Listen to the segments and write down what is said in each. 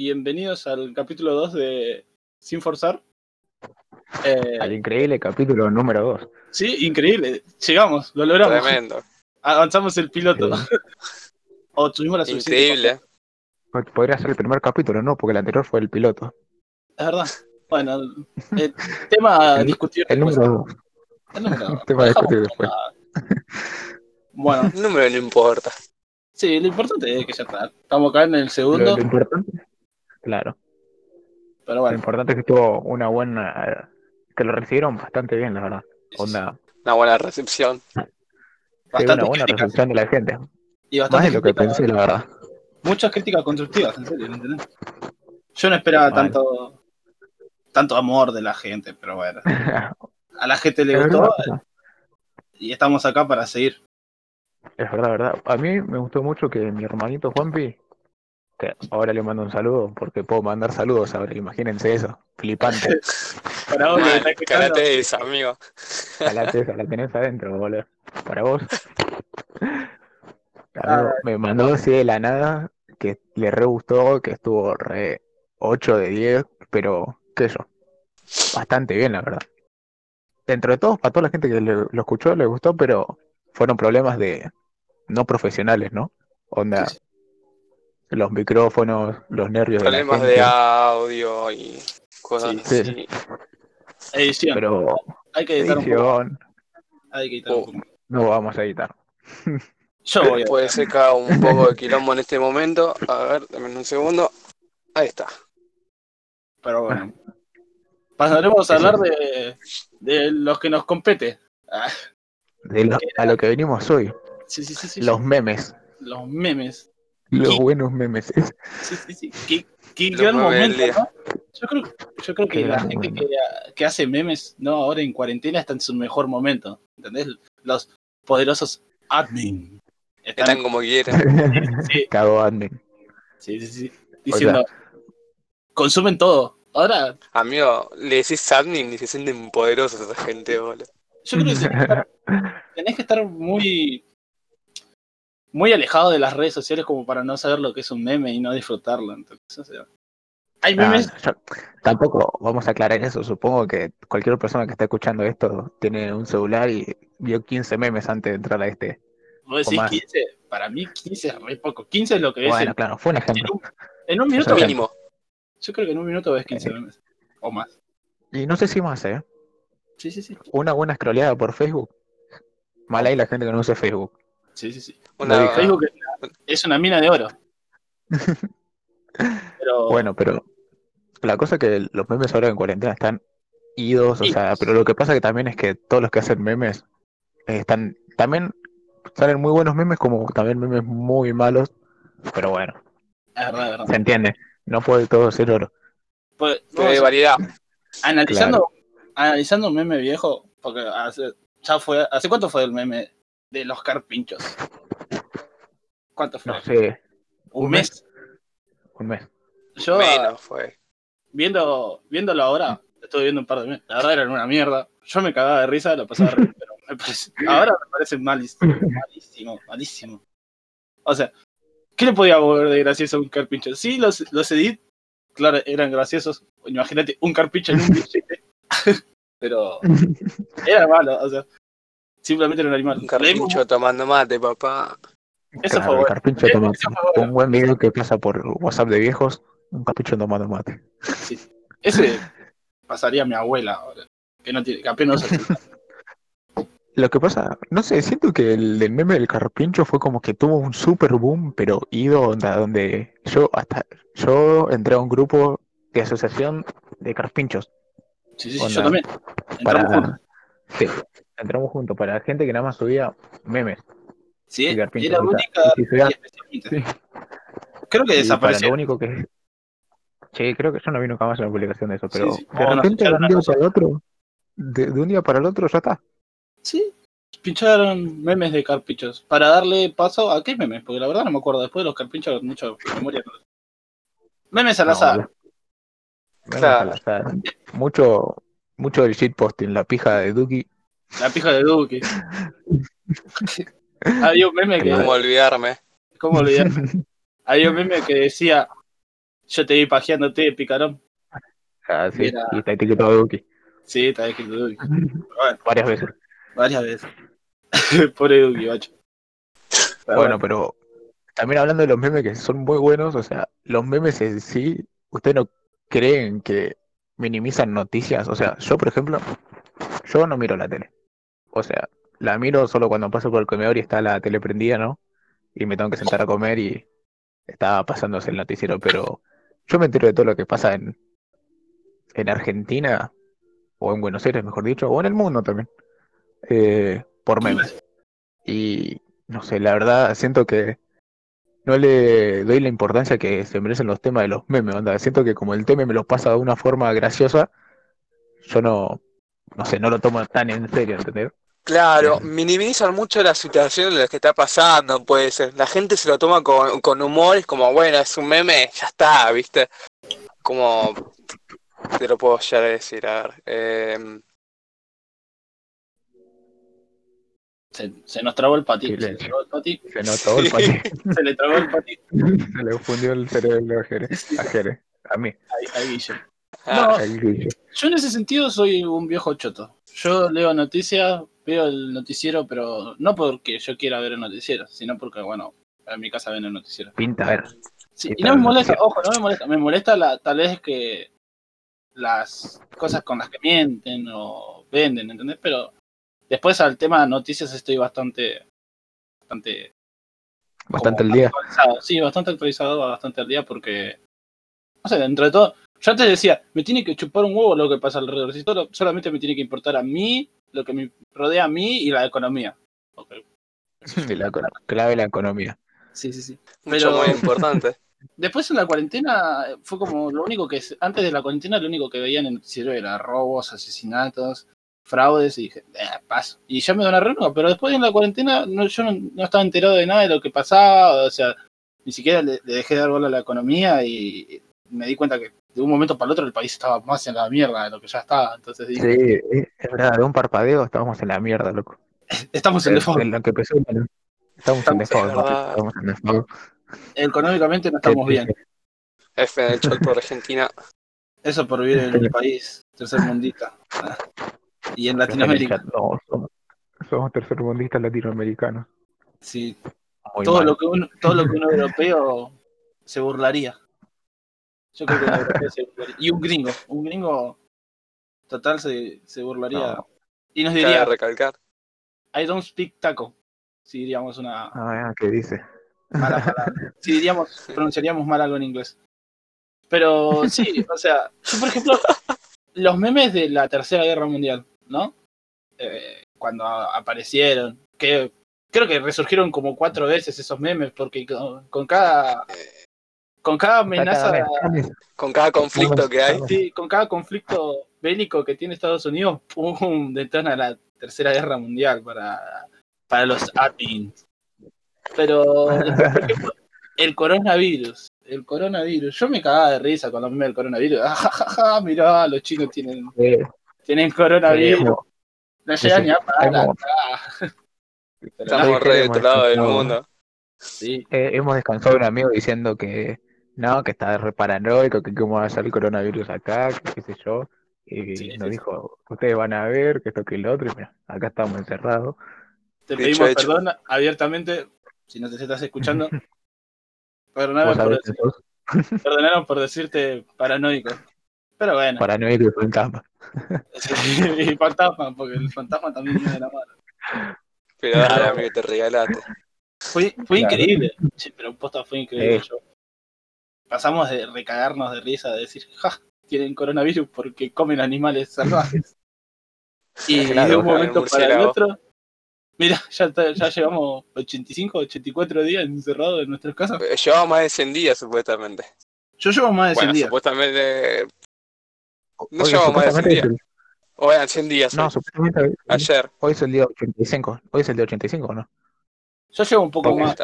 bienvenidos al capítulo 2 de Sin Forzar. Eh, Al increíble capítulo número 2. sí, increíble. Llegamos, lo logramos. Tremendo. Avanzamos el piloto. Sí. o tuvimos la suficiente Increíble. Podría ser el primer capítulo, ¿no? Porque el anterior fue el piloto. Es verdad. Bueno, el tema discutido El después. número 2. El número dos. Tema a Dejamos discutir por nada. Bueno, El número no importa. sí, lo importante es que ya está. Estamos acá en el Lo, segundo, lo importante. Claro. pero Lo bueno. importante es que tuvo una buena. Que lo recibieron bastante bien, la verdad. Onda. Una buena recepción. sí, una Bastante buena recepción de la gente. y Más bastante de lo que pensé, la verdad. muchas críticas constructivas, en serio, ¿entendés? Yo no esperaba Vale. tanto tanto amor de la gente, pero bueno. A la gente le gustó y estamos acá para seguir. es verdad, verdad. A mí me gustó mucho que mi hermanito Juanpi, que ahora le mando un saludo, porque puedo mandar saludos ahora, imagínense eso, flipante. Para vos que me Man, estás escuchando, Karate es, amigo. A la tesa, la tenés adentro, boludo. Para vos. Ah. Me mandó así de la nada que le re gustó, que estuvo re 8 de 10, pero qué sé yo. Bastante bien, la verdad. Dentro de todo, para toda la gente que le- lo escuchó, le gustó, pero fueron problemas de no profesionales, ¿no? Onda, Sí, los micrófonos, los nervios de la Problemas gente. de audio y cosas Sí, sí. así. edición. Pero hay que editar un poco. Hay que editar un Oh. poco. no vamos a editar. Yo voy a Puede ser que haga un poco de quilombo en este momento. A ver, dame un segundo. Ahí está. pero bueno. Pasaremos a hablar de, de los que nos compete. Ah, De lo- a lo que venimos hoy, sí, sí, sí, sí. los memes. los memes. Los buenos memes. Sí, sí, sí. Qué, qué memes del momento. Yo creo, yo creo que Qué la gente que, que hace memes, no, ahora en cuarentena está en su mejor momento. ¿Entendés? Los poderosos admin. Están Están, como quieren. sí, Cago admin. sí, sí, sí, diciendo, sea- consumen todo. Ahora, Amigo, le decís admin y se sienten poderosos esa gente, boludo. yo creo que tenés que estar muy, muy alejado de las redes sociales como para no saber lo que es un meme y no disfrutarlo. Entonces, o sea, hay memes, tampoco vamos a aclarar eso. Supongo que cualquier persona que está escuchando esto tiene un celular y vio 15 memes antes de entrar a este. vos decís más. 15, para mí 15 es re poco. 15 es lo que es Bueno, en, claro, fue un en ejemplo. un, en un minuto. Mínimo. Yo creo que en un minuto ves 15 memes. O más. Y no sé si más, ¿eh? Sí, sí, sí. Una buena scrolleada por Facebook. Mal ahí la gente que no usa Facebook. Sí, sí, sí. Una. Facebook es una, mina de oro. Pero Bueno, pero la cosa es que los memes ahora en cuarentena están idos, o sea, pero lo que pasa que también es que todos los que hacen memes eh, están, también salen muy buenos memes como también memes muy malos, pero bueno, es verdad, es verdad. se entiende, no puede todo ser oro. Pues, de variedad. analizando, analizando un meme viejo, porque hace, ya fue, ¿hace cuánto fue el meme de los carpinchos? ¿Cuánto fue? No sé, ¿Un un mes? un mes. Yo, Menos fue. viendo, viéndolo ahora, estuve viendo un par de memes, la verdad eran una mierda. Yo me cagaba de risa, lo pasaba re, pero me parece- ahora me parece malísimo, malísimo, malísimo. O sea, ¿qué le podía volver de gracioso a un carpincho? Sí, los, los edit, claro, eran graciosos. Imagínate, un carpincho en un billete. pero era malo, o sea, simplemente era un animal. Un carpincho tomando mate, papá. Eso Claro, fue el bueno. carpincho tomando eso fue bueno. Un buen video que pasa por WhatsApp de viejos, un carpincho tomando mate. Sí. Ese pasaría a mi abuela ahora, que no tiene, que apenas. Lo que pasa, no sé, siento que el, el meme del carpincho fue como que tuvo un super boom, pero ido onda, donde yo hasta yo entré a un grupo de asociación de carpinchos Sí, sí, sí, yo también. para Entramos sí, entramos juntos para gente que nada más subía memes Sí, era sea, única y subía-. Creo que desapareció. lo único que Sí, creo que yo no vi nunca más una publicación de eso, pero sí. de Oh, nos repente de un día para el otro, de, de un día para el otro ya está. Sí, pincharon memes de carpinchos. Para darle paso a qué memes, porque la verdad no me acuerdo. Después de los carpinchos, mucha memoria. Memes al No, azar. boludo. Memes Claro. al azar. Mucho, mucho del shitposting, la pija de Duki. La pija de Duque. Había un meme que. ¿Cómo olvidarme? ¿Cómo olvidar? Había un meme que decía: Yo te vi pajeándote, picarón. Ah, sí, Mira. y está etiquetado de Duki. Sí, está escrito Duki. Bueno, Varias veces. varias veces. Pobre Duki, macho. Pero Bueno, pero también hablando de los memes que son muy buenos, o sea, los memes en sí, ¿ustedes no creen que minimizan noticias? O sea, yo, por ejemplo, yo no miro la tele. O sea, la miro solo cuando paso por el comedor y está la tele prendida, ¿no? Y me tengo que sentar a comer y está pasándose el noticiero, pero yo me entero de todo lo que pasa en, en Argentina, o en Buenos Aires, mejor dicho, o en el mundo también, eh, por memes. Y no sé, la verdad siento que no le doy la importancia que se merecen los temas de los memes, onda. Siento que como el tema me lo pasa de una forma graciosa, yo no, no sé, no lo tomo tan en serio, ¿entendés? Claro, minimizan mucho la situación en la que está pasando, puede ser. La gente se lo toma con, con humor, es como, bueno, es un meme, ya está, ¿viste? Como, te lo puedo ya decir, a ver. eh, Se, se nos trabó el pati. Se, le trabó el pati. Se el le trabó el pati. se le fundió el cerebro a Jere, a Jere, a mí, Guille. ah, No, a Guille. yo en ese sentido soy un viejo choto. Yo leo noticias, veo el noticiero, pero no porque yo quiera ver el noticiero, sino porque, bueno, en mi casa ven el noticiero. Pinta, a ver. Sí, ¿Qué y no me molesta, noticiero? ojo, no me molesta. Me molesta la, tal vez que las cosas con las que mienten o venden, ¿entendés? Pero después al tema de noticias estoy bastante, bastante Bastante el día. actualizado. Sí, bastante actualizado, bastante al día porque, no sé, dentro de todo, yo antes decía, me tiene que chupar un huevo lo que pasa alrededor, si solo- solamente me tiene que importar a mí, lo que me rodea a mí y la economía. Ok. De la clave de la economía. Sí, sí, sí. mucho Pero- muy importante. Después en la cuarentena eh, fue como lo único que, antes de la cuarentena lo único que veía en el noticiero era robos, asesinatos, fraudes y dije, eh, paso. Y ya me da una renueva, pero después en la cuarentena no, yo no, no estaba enterado de nada de lo que pasaba, o sea, ni siquiera le, le dejé de dar bola a la economía y me di cuenta que de un momento para el otro el país estaba más en la mierda de lo que ya estaba, entonces dije, Sí, es verdad, de un parpadeo estábamos en la mierda, loco. estamos en En, default, en lo que empezó, bueno, estamos en Estamos default, verdad. estamos en default. económicamente no estamos bien. F en el chat por Argentina. eso por vivir en un país tercermundista. Y en Latinoamérica, No, somos, somos tercermundistas latinoamericanos. sí, Muy todo mal. lo que un, todo lo que un europeo se burlaría. Yo creo que un europeo se burlaría. Y un gringo, un gringo total se, se burlaría. No. Y nos Cabe diría, recalcar. I don't speak taco. Si diríamos una Ah, ¿qué dice? mala palabra. Si diríamos, pronunciaríamos mal algo en inglés. Pero sí, o sea, yo por ejemplo, los memes de la Tercera Guerra Mundial, ¿no? Eh, cuando aparecieron, que creo que resurgieron como cuatro veces esos memes, porque con, con cada con cada amenaza, Con cada conflicto que hay. sí, con cada conflicto bélico que tiene Estados Unidos, pum, detona la Tercera Guerra Mundial para, para los admins. Pero, el coronavirus, el coronavirus, yo me cagaba de risa los memes del coronavirus. Ah, ja, ja, ja, mirá, los chinos tienen, tienen coronavirus. No llegan sí, ni a parar acá. Estamos re de otro lado del mundo. sí, eh, hemos descansado de un amigo diciendo que no, que está re paranoico, que cómo va a ser el coronavirus acá, que qué sé yo. Y Sí, nos sí, dijo, ustedes van a ver que esto que lo otro, y mira, acá estamos encerrados. te pedimos hecho. perdón abiertamente, si no te estás escuchando. Perdóname Vos por, decir- perdonaron por decirte paranoico. Pero bueno, paranoico y fantasma. y fantasma, porque el fantasma también viene de la mano. Pero dale, amigo, te regalaste. Fue, fue Claro. increíble. Sí, pero posta fue increíble. Sí. Yo- Pasamos de recagarnos de risa, de decir, ja, tienen coronavirus porque comen animales salvajes. Y Claro, de un momento para el otro, mira, ya, está- ya llevamos 85, 84 días encerrados en nuestras casas. Eh, Llevaba más de 100 días, supuestamente. Yo llevo más de 100 Bueno, días. supuestamente. No Oye, llevamos más de 100 supuestamente días. O eran 100 días. No, hoy. supuestamente Ayer. hoy es el día 85. Hoy es el día 85, ¿no? Yo llevo un poco más.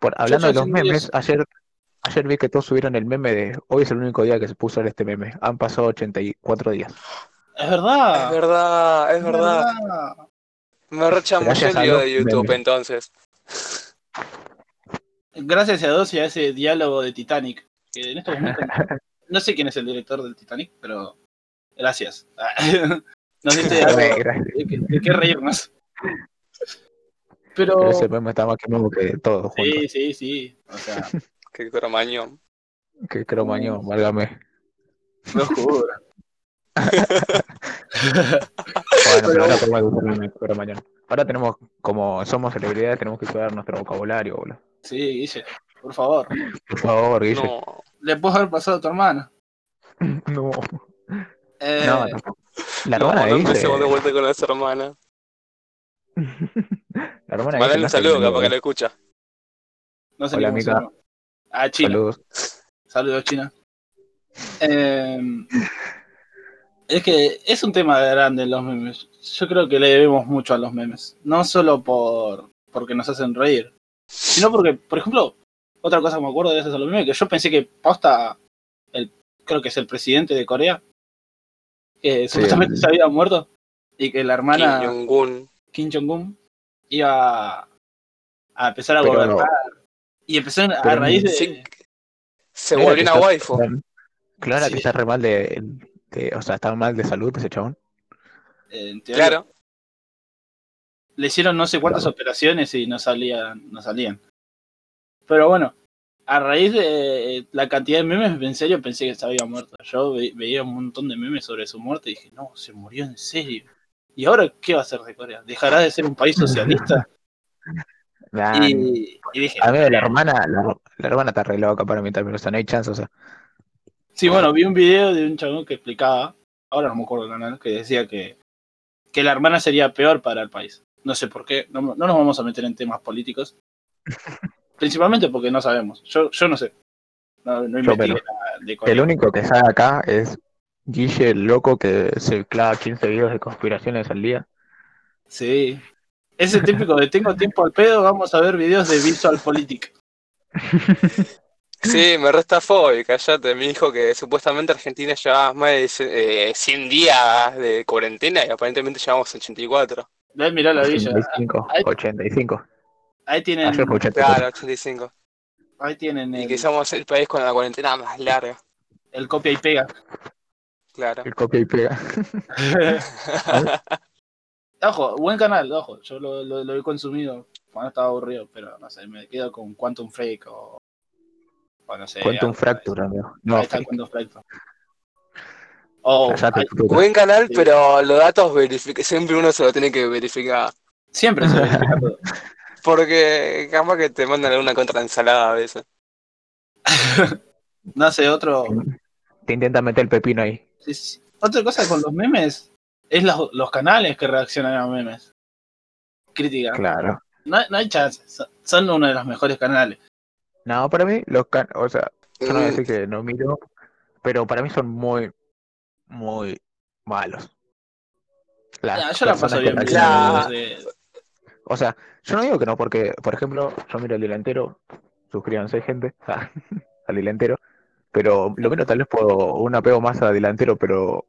Por, hablando de los memes, días. ayer, ayer vi que todos subieron el meme de hoy es el único día que se puso este meme. Han pasado 84 días. Es verdad. Es verdad, es verdad. Me rechamullé Gracias el video de YouTube entonces. Gracias a Dios y a ese diálogo de Titanic. que en estos momentos no sé quién es el director del Titanic, pero gracias. Nos gracias. de qué reírnos. Pero Pero ese meme está más que nuevo que todo junto. sí, sí, sí. O sea, Qué cromañón. Que cromañón, válgame. lo juro. Bueno, pero ahora tenemos, como somos celebridades, tenemos que cuidar nuestro vocabulario, boludo. Sí, Guille, por favor. Por favor, Guille. No. Le puedo haber pasado a tu hermana. No, Eh, no, tampoco. La No, hermana no de Guille. empecemos de vuelta con las hermanas. La hermana de Mandale Guille un no saludo, capaz que lo escucha. no sé Hola, amiga. Ah, China. Saludos. Saludos, China. Eh, es que es un tema grande los memes. Yo creo que le debemos mucho a los memes. No solo por porque nos hacen reír, sino porque, por ejemplo, otra cosa que me acuerdo gracias a los memes, que yo pensé que posta, el, creo que es el presidente de Corea, que supuestamente el- se había muerto, y que la hermana Kim Jong-un. Kim Jong-un iba a empezar a Pero- gobernar. Y empezó a pero- raíz de... Sí, se volvió una waifu. Claro Sí. que está re mal de, de- O sea, está mal de salud ese chabón. en teoría, Claro. le hicieron no sé cuántas operaciones y no salían, no salían. Pero bueno, a raíz de la cantidad de memes, en serio pensé que se había muerto. Yo ve- veía un montón de memes sobre su muerte y dije, no, se murió en serio. ¿Y ahora qué va a hacer de Corea? ¿Dejará de ser un país socialista? Nah, Y, y dije, A mí la hermana, la, la hermana está re loca para mí también, o sea, no hay chance, o sea. sí, bueno, vi un video de un chabón que explicaba, ahora no me acuerdo el canal, que decía que, que la hermana sería peor para el país. No sé por qué, no, no nos vamos a meter en temas políticos. Principalmente porque no sabemos. Yo, yo no sé. No, no Yo nada de. El único que sale acá es Guille, el loco que se clava 15 videos de conspiraciones al día. Sí. Ese típico de tengo tiempo al pedo, vamos a ver videos de Visual Politic. Sí, me resta y callate. Me dijo que supuestamente Argentina llevaba más de eh, 100 días de cuarentena y aparentemente llevamos 84. Ven, mirá la villa. 85, Ahí- 85. Ahí tienen, Ayer fue 84. Claro, 85. ahí tienen Y el, que somos el país con la cuarentena más larga. el copia y pega. Claro. El copia y pega. ojo, buen canal, ojo. Yo lo, lo, lo he consumido cuando estaba aburrido, pero no sé, me quedo con Quantum Freak o. o no sé. Quantum algo Fracture, amigo. Ahí No, está Quantum Fracture. Oh, ahí-. Buen canal, Sí. pero los datos verific siempre uno se lo tiene que verificar. siempre se verifica todo. Porque capaz que te mandan alguna contraensalada a veces. No sé, otro. Te intenta meter el pepino ahí. sí, sí. Otra cosa con los memes es los, los canales que reaccionan a memes. Crítica. Claro. No, no hay chance. Son, son uno de los mejores canales. No, para mí, los can o sea, yo no voy a decir que no miro, pero para mí son muy, muy malos. Las Nah, yo la paso bien. O sea, yo no digo que no, porque, por ejemplo, yo miro el delantero, suscríbanse gente, al delantero, pero lo menos tal vez puedo un apego más a delantero, pero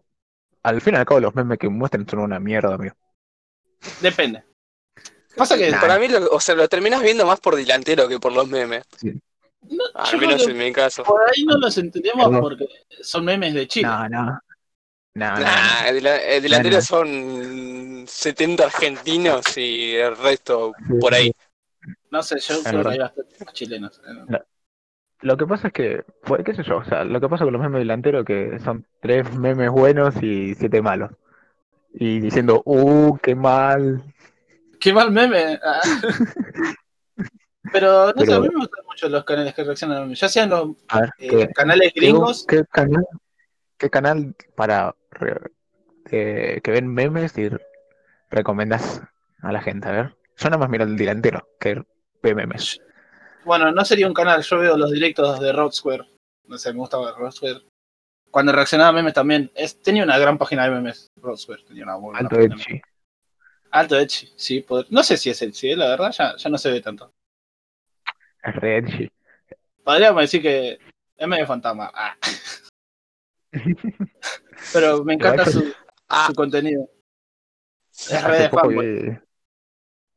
al fin y al cabo los memes que muestran son una mierda, amigo. Depende. Pasa que. Nah. Para mí, lo, o sea, lo terminas viendo más por delantero que por los memes. no, Al menos en mi caso. por ahí no los entendemos No. porque son memes de Chile. No, no. No, no, Nah, el, el delantero no. son 70 argentinos y el resto por ahí. No sé, yo creo que hay bastantes chilenos. Lo que pasa es que, bueno, qué sé yo, o sea, lo que pasa con los memes delanteros que son tres memes buenos y siete malos. Y diciendo, uh, qué mal. Qué mal meme. Ah. Pero no sé, Pero- a mí me gustan mucho los canales que reaccionan a memes. Ya sean los ver, eh, ¿qué, canales gringos. qué canal, qué canal para eh, que ven memes y recomendas a la gente? A ver, yo nada más miro el delantero que ve memes. Bueno, no sería un canal, yo veo los directos de Rod Square. No sé, me gustaba Rod Square. Cuando reaccionaba a memes también. Es, tenía una gran página de memes. Rod Square tenía una buena Alto Edgy. Alto Edgy, sí. poder- No sé si es Edgy, eh, la verdad ya, ya no se ve tanto. Es re edgy. Podríamos decir que es medio fantasma. Ah. Pero me encanta su, Ah, contenido. Es re de fanboy. vi...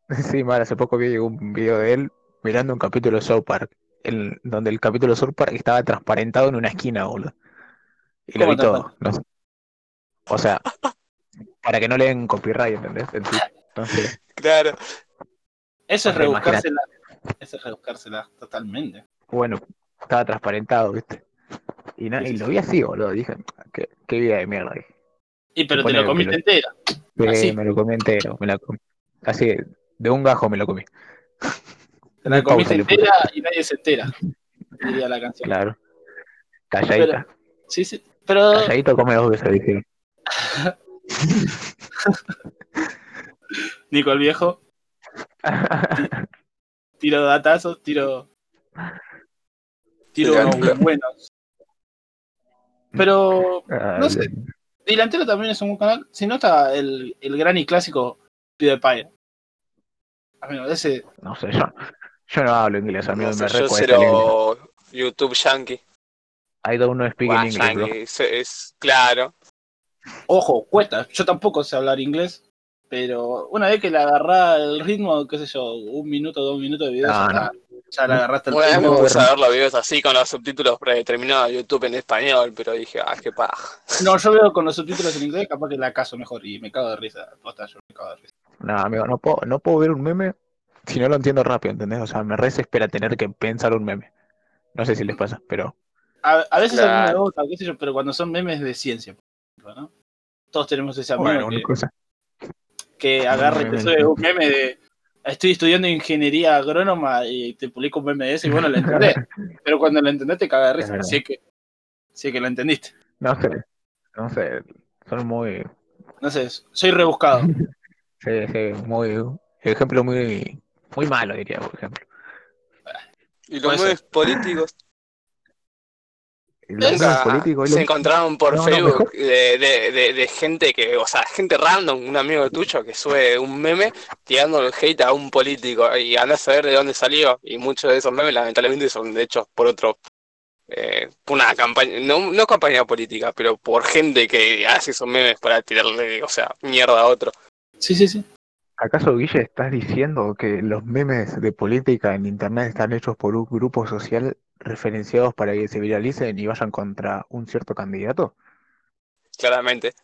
Sí, mal, hace poco vi un video de él mirando un capítulo de South Park. el, donde el capítulo Sur Park estaba transparentado en una esquina, boludo. Y lo ¿Cómo vi todo. no sé. O sea, para que no le den copyright, ¿entendés? Entonces, Claro. Eso es rebuscársela. Eso es rebuscársela totalmente. bueno, estaba transparentado, ¿viste? Y, lo vi así, boludo. Dije, qué, qué vida de mierda. dije. Y pero te lo comiste lo- entera. Sí, Así. me lo comí entero, me la comí. Así, de un gajo me lo comí. Te la comiste entera y nadie se entera. Diría la canción. Claro. Calladita. Sí, sí. Pero Calladito come dos veces, dije. Nico el viejo, tiro datazos, tiro. Tiro unos buenos. Pero Ah, No sé. Delantero también es un buen canal. Si no está el, el gran y clásico PewDiePie. Amigo, ese. No sé, yo, yo no hablo inglés, amigo, No me yo cero YouTube Yankee. I don't know speak in Guau, English, bro. Es, es- claro. Ojo, cuesta. Yo tampoco sé hablar inglés. Pero una vez que le agarrás el ritmo, qué sé yo, un minuto, dos minutos de video, No, ya, está. ya le agarraste el Una vez me ritmo. puse a ver los videos así con los subtítulos predeterminados de YouTube en español, pero dije, ah, qué paja. No, yo veo con los subtítulos en inglés, capaz que la caso mejor y me cago de risa. Posta, yo me cago de risa. No, amigo, no puedo, no puedo ver un meme si no lo entiendo rápido, ¿entendés? O sea, me re espera tener que pensar un meme. No sé si les pasa, pero A, a veces a mí me Claro. gusta, qué sé yo, pero cuando son memes de ciencia, por ejemplo, ¿no? Todos tenemos ese amigo bueno, que, cosa. que agarra y te sube un meme de estoy estudiando ingeniería agrónoma y te publica un meme de ese y bueno, lo entendés. pero cuando lo entendés te caga de Es risa, así que, sí que lo entendiste. No sé, no sé, son muy, No sé, soy rebuscado. sí, sí, muy, ejemplo muy, muy malo diría, por ejemplo. Y los medios políticos los nunca políticos, se lo- encontraron por No, Facebook de, de, de, de gente que, o sea, gente random, un amigo tuyo que sube un meme tirando el hate a un político y andás a ver de dónde salió. Y muchos de esos memes lamentablemente son de hecho por otro, eh, una campaña, no, no campaña política, pero por gente que hace esos memes para tirarle, o sea, mierda a otro. Sí, sí, sí. ¿Acaso, Guille, estás diciendo que los memes de política en internet están hechos por un grupo social referenciados para que se viralicen y vayan contra un cierto candidato? Claramente.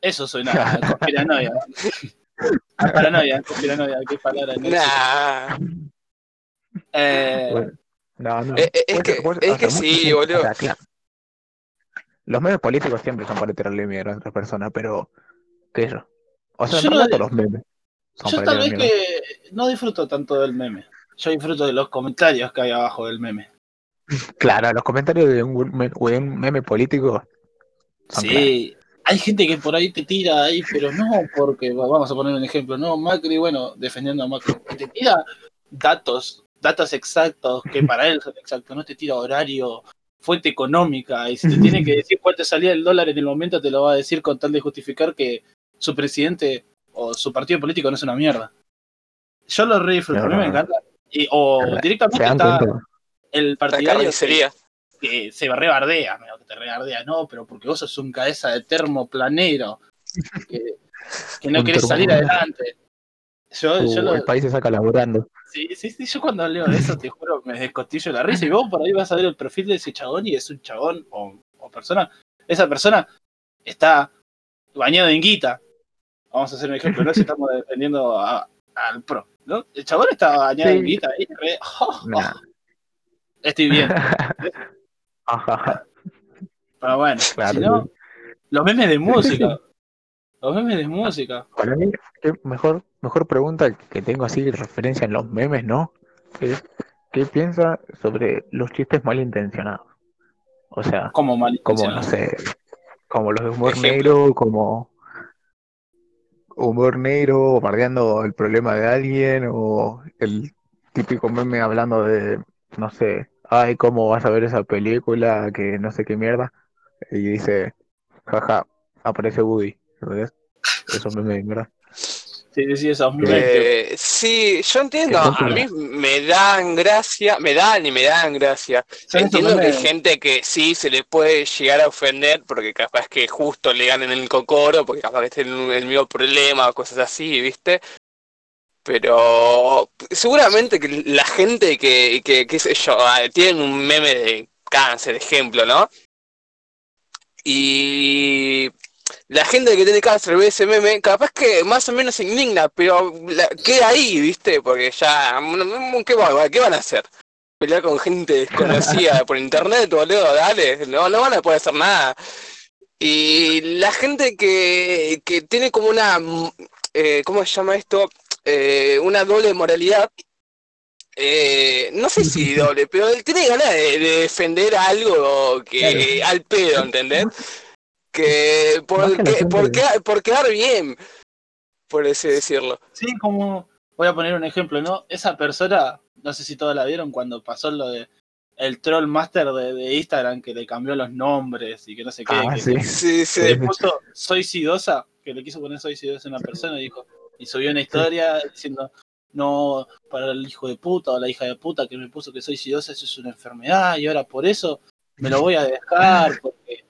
Eso suena a conspiranoia. A paranoia, conspiranoia, qué palabra. no. Nah. Eh, Bueno, no, no. Eh, eh, es que- ser- puede- es que sí, boludo. sea, claro. Los memes políticos siempre son para tirarle mierda a otras personas, pero ¿qué yo? O sea, Yo no- todos los memes Yo tal vez que no disfruto tanto del meme. Yo disfruto de los comentarios que hay abajo del meme. Claro, los comentarios de un, me- de un meme político claros. Sí, hay gente que por ahí te tira ahí, pero no porque, vamos a poner un ejemplo, no, Macri, bueno, defendiendo a Macri, te tira datos, datos exactos que para él son exactos, no te tira horario, fuente económica, y si te tiene que decir cuánto salía el dólar en el momento, te lo va a decir con tal de justificar que su presidente o su partido político no es una mierda. Yo lo re disfruto, a mí me encanta. Y, o Claro. ¿Se directamente está cuenta? el partidario que- que se rebardea, amigo, que te rebardea, no, pero porque vos sos un cabeza de termoplanero, que, que no querés salir adelante. Yo, yo, Uh, lo- el país se saca laburando. sí, sí, sí, yo cuando leo eso, te juro, me descostillo la risa. Y vos por ahí vas a ver el perfil de ese chabón y es un chabón o, o persona. Esa persona está bañado en guita. Vamos a hacer un ejemplo, no si estamos defendiendo a- al pro. ¿no? El chabón está bañado Sí. en guita ahí, re, Nah. estoy bien. Pero bueno, claro. si no, los memes de música. Los memes de música. Para mí, mejor, mejor pregunta que tengo así de referencia en los memes, ¿no? Es, ¿qué piensa sobre los chistes malintencionados? O sea, Como como, no sé, como los de humor negro, como humor negro, bardeando el problema de alguien, o el típico meme hablando de, no sé, ay, ¿cómo vas a ver esa película? Que no sé qué mierda. Y dice, jaja, aparece Woody, ¿verdad? Eso meme de mierda. Sí, sí, esos memes. Eh, sí, yo entiendo, a mí me dan gracia, me dan y me dan gracia. Entiendo que hay gente que sí se le puede llegar a ofender porque capaz que justo le ganen el cocoro, porque capaz que estén en el mismo problema o cosas así, ¿viste? Pero seguramente que la gente que, que qué sé yo, ah, tienen un meme de cáncer, ejemplo, ¿no? Y la gente que tiene cáncer ve ese meme, capaz que más o menos se indigna, pero la- queda ahí, ¿viste? Porque ya, ¿qué, va- qué van a hacer? ¿Pelear con gente desconocida por internet, boludo? Dale, no, no van a poder hacer nada. Y la gente que, que tiene como una, eh, ¿cómo se llama esto? Eh, una doble moralidad. Eh, no sé si doble, pero él tiene ganas de, de defender algo que al pedo, ¿entendés? Que por, que que- por, que- quedar, por quedar bien, por así decirlo. Sí, como. Voy a poner un ejemplo, ¿no? Esa persona, no sé si todos la vieron cuando pasó lo de. El troll master de, de Instagram que le cambió los nombres y que no sé qué. Ah, que, sí. Sí, sí. le puso soy sidosa, que le quiso poner soy sidosa a una persona y dijo, y subió una historia diciendo, no, para el hijo de puta o la hija de puta que me puso que soy sidosa, eso es una enfermedad, y ahora por eso me lo voy a dejar, porque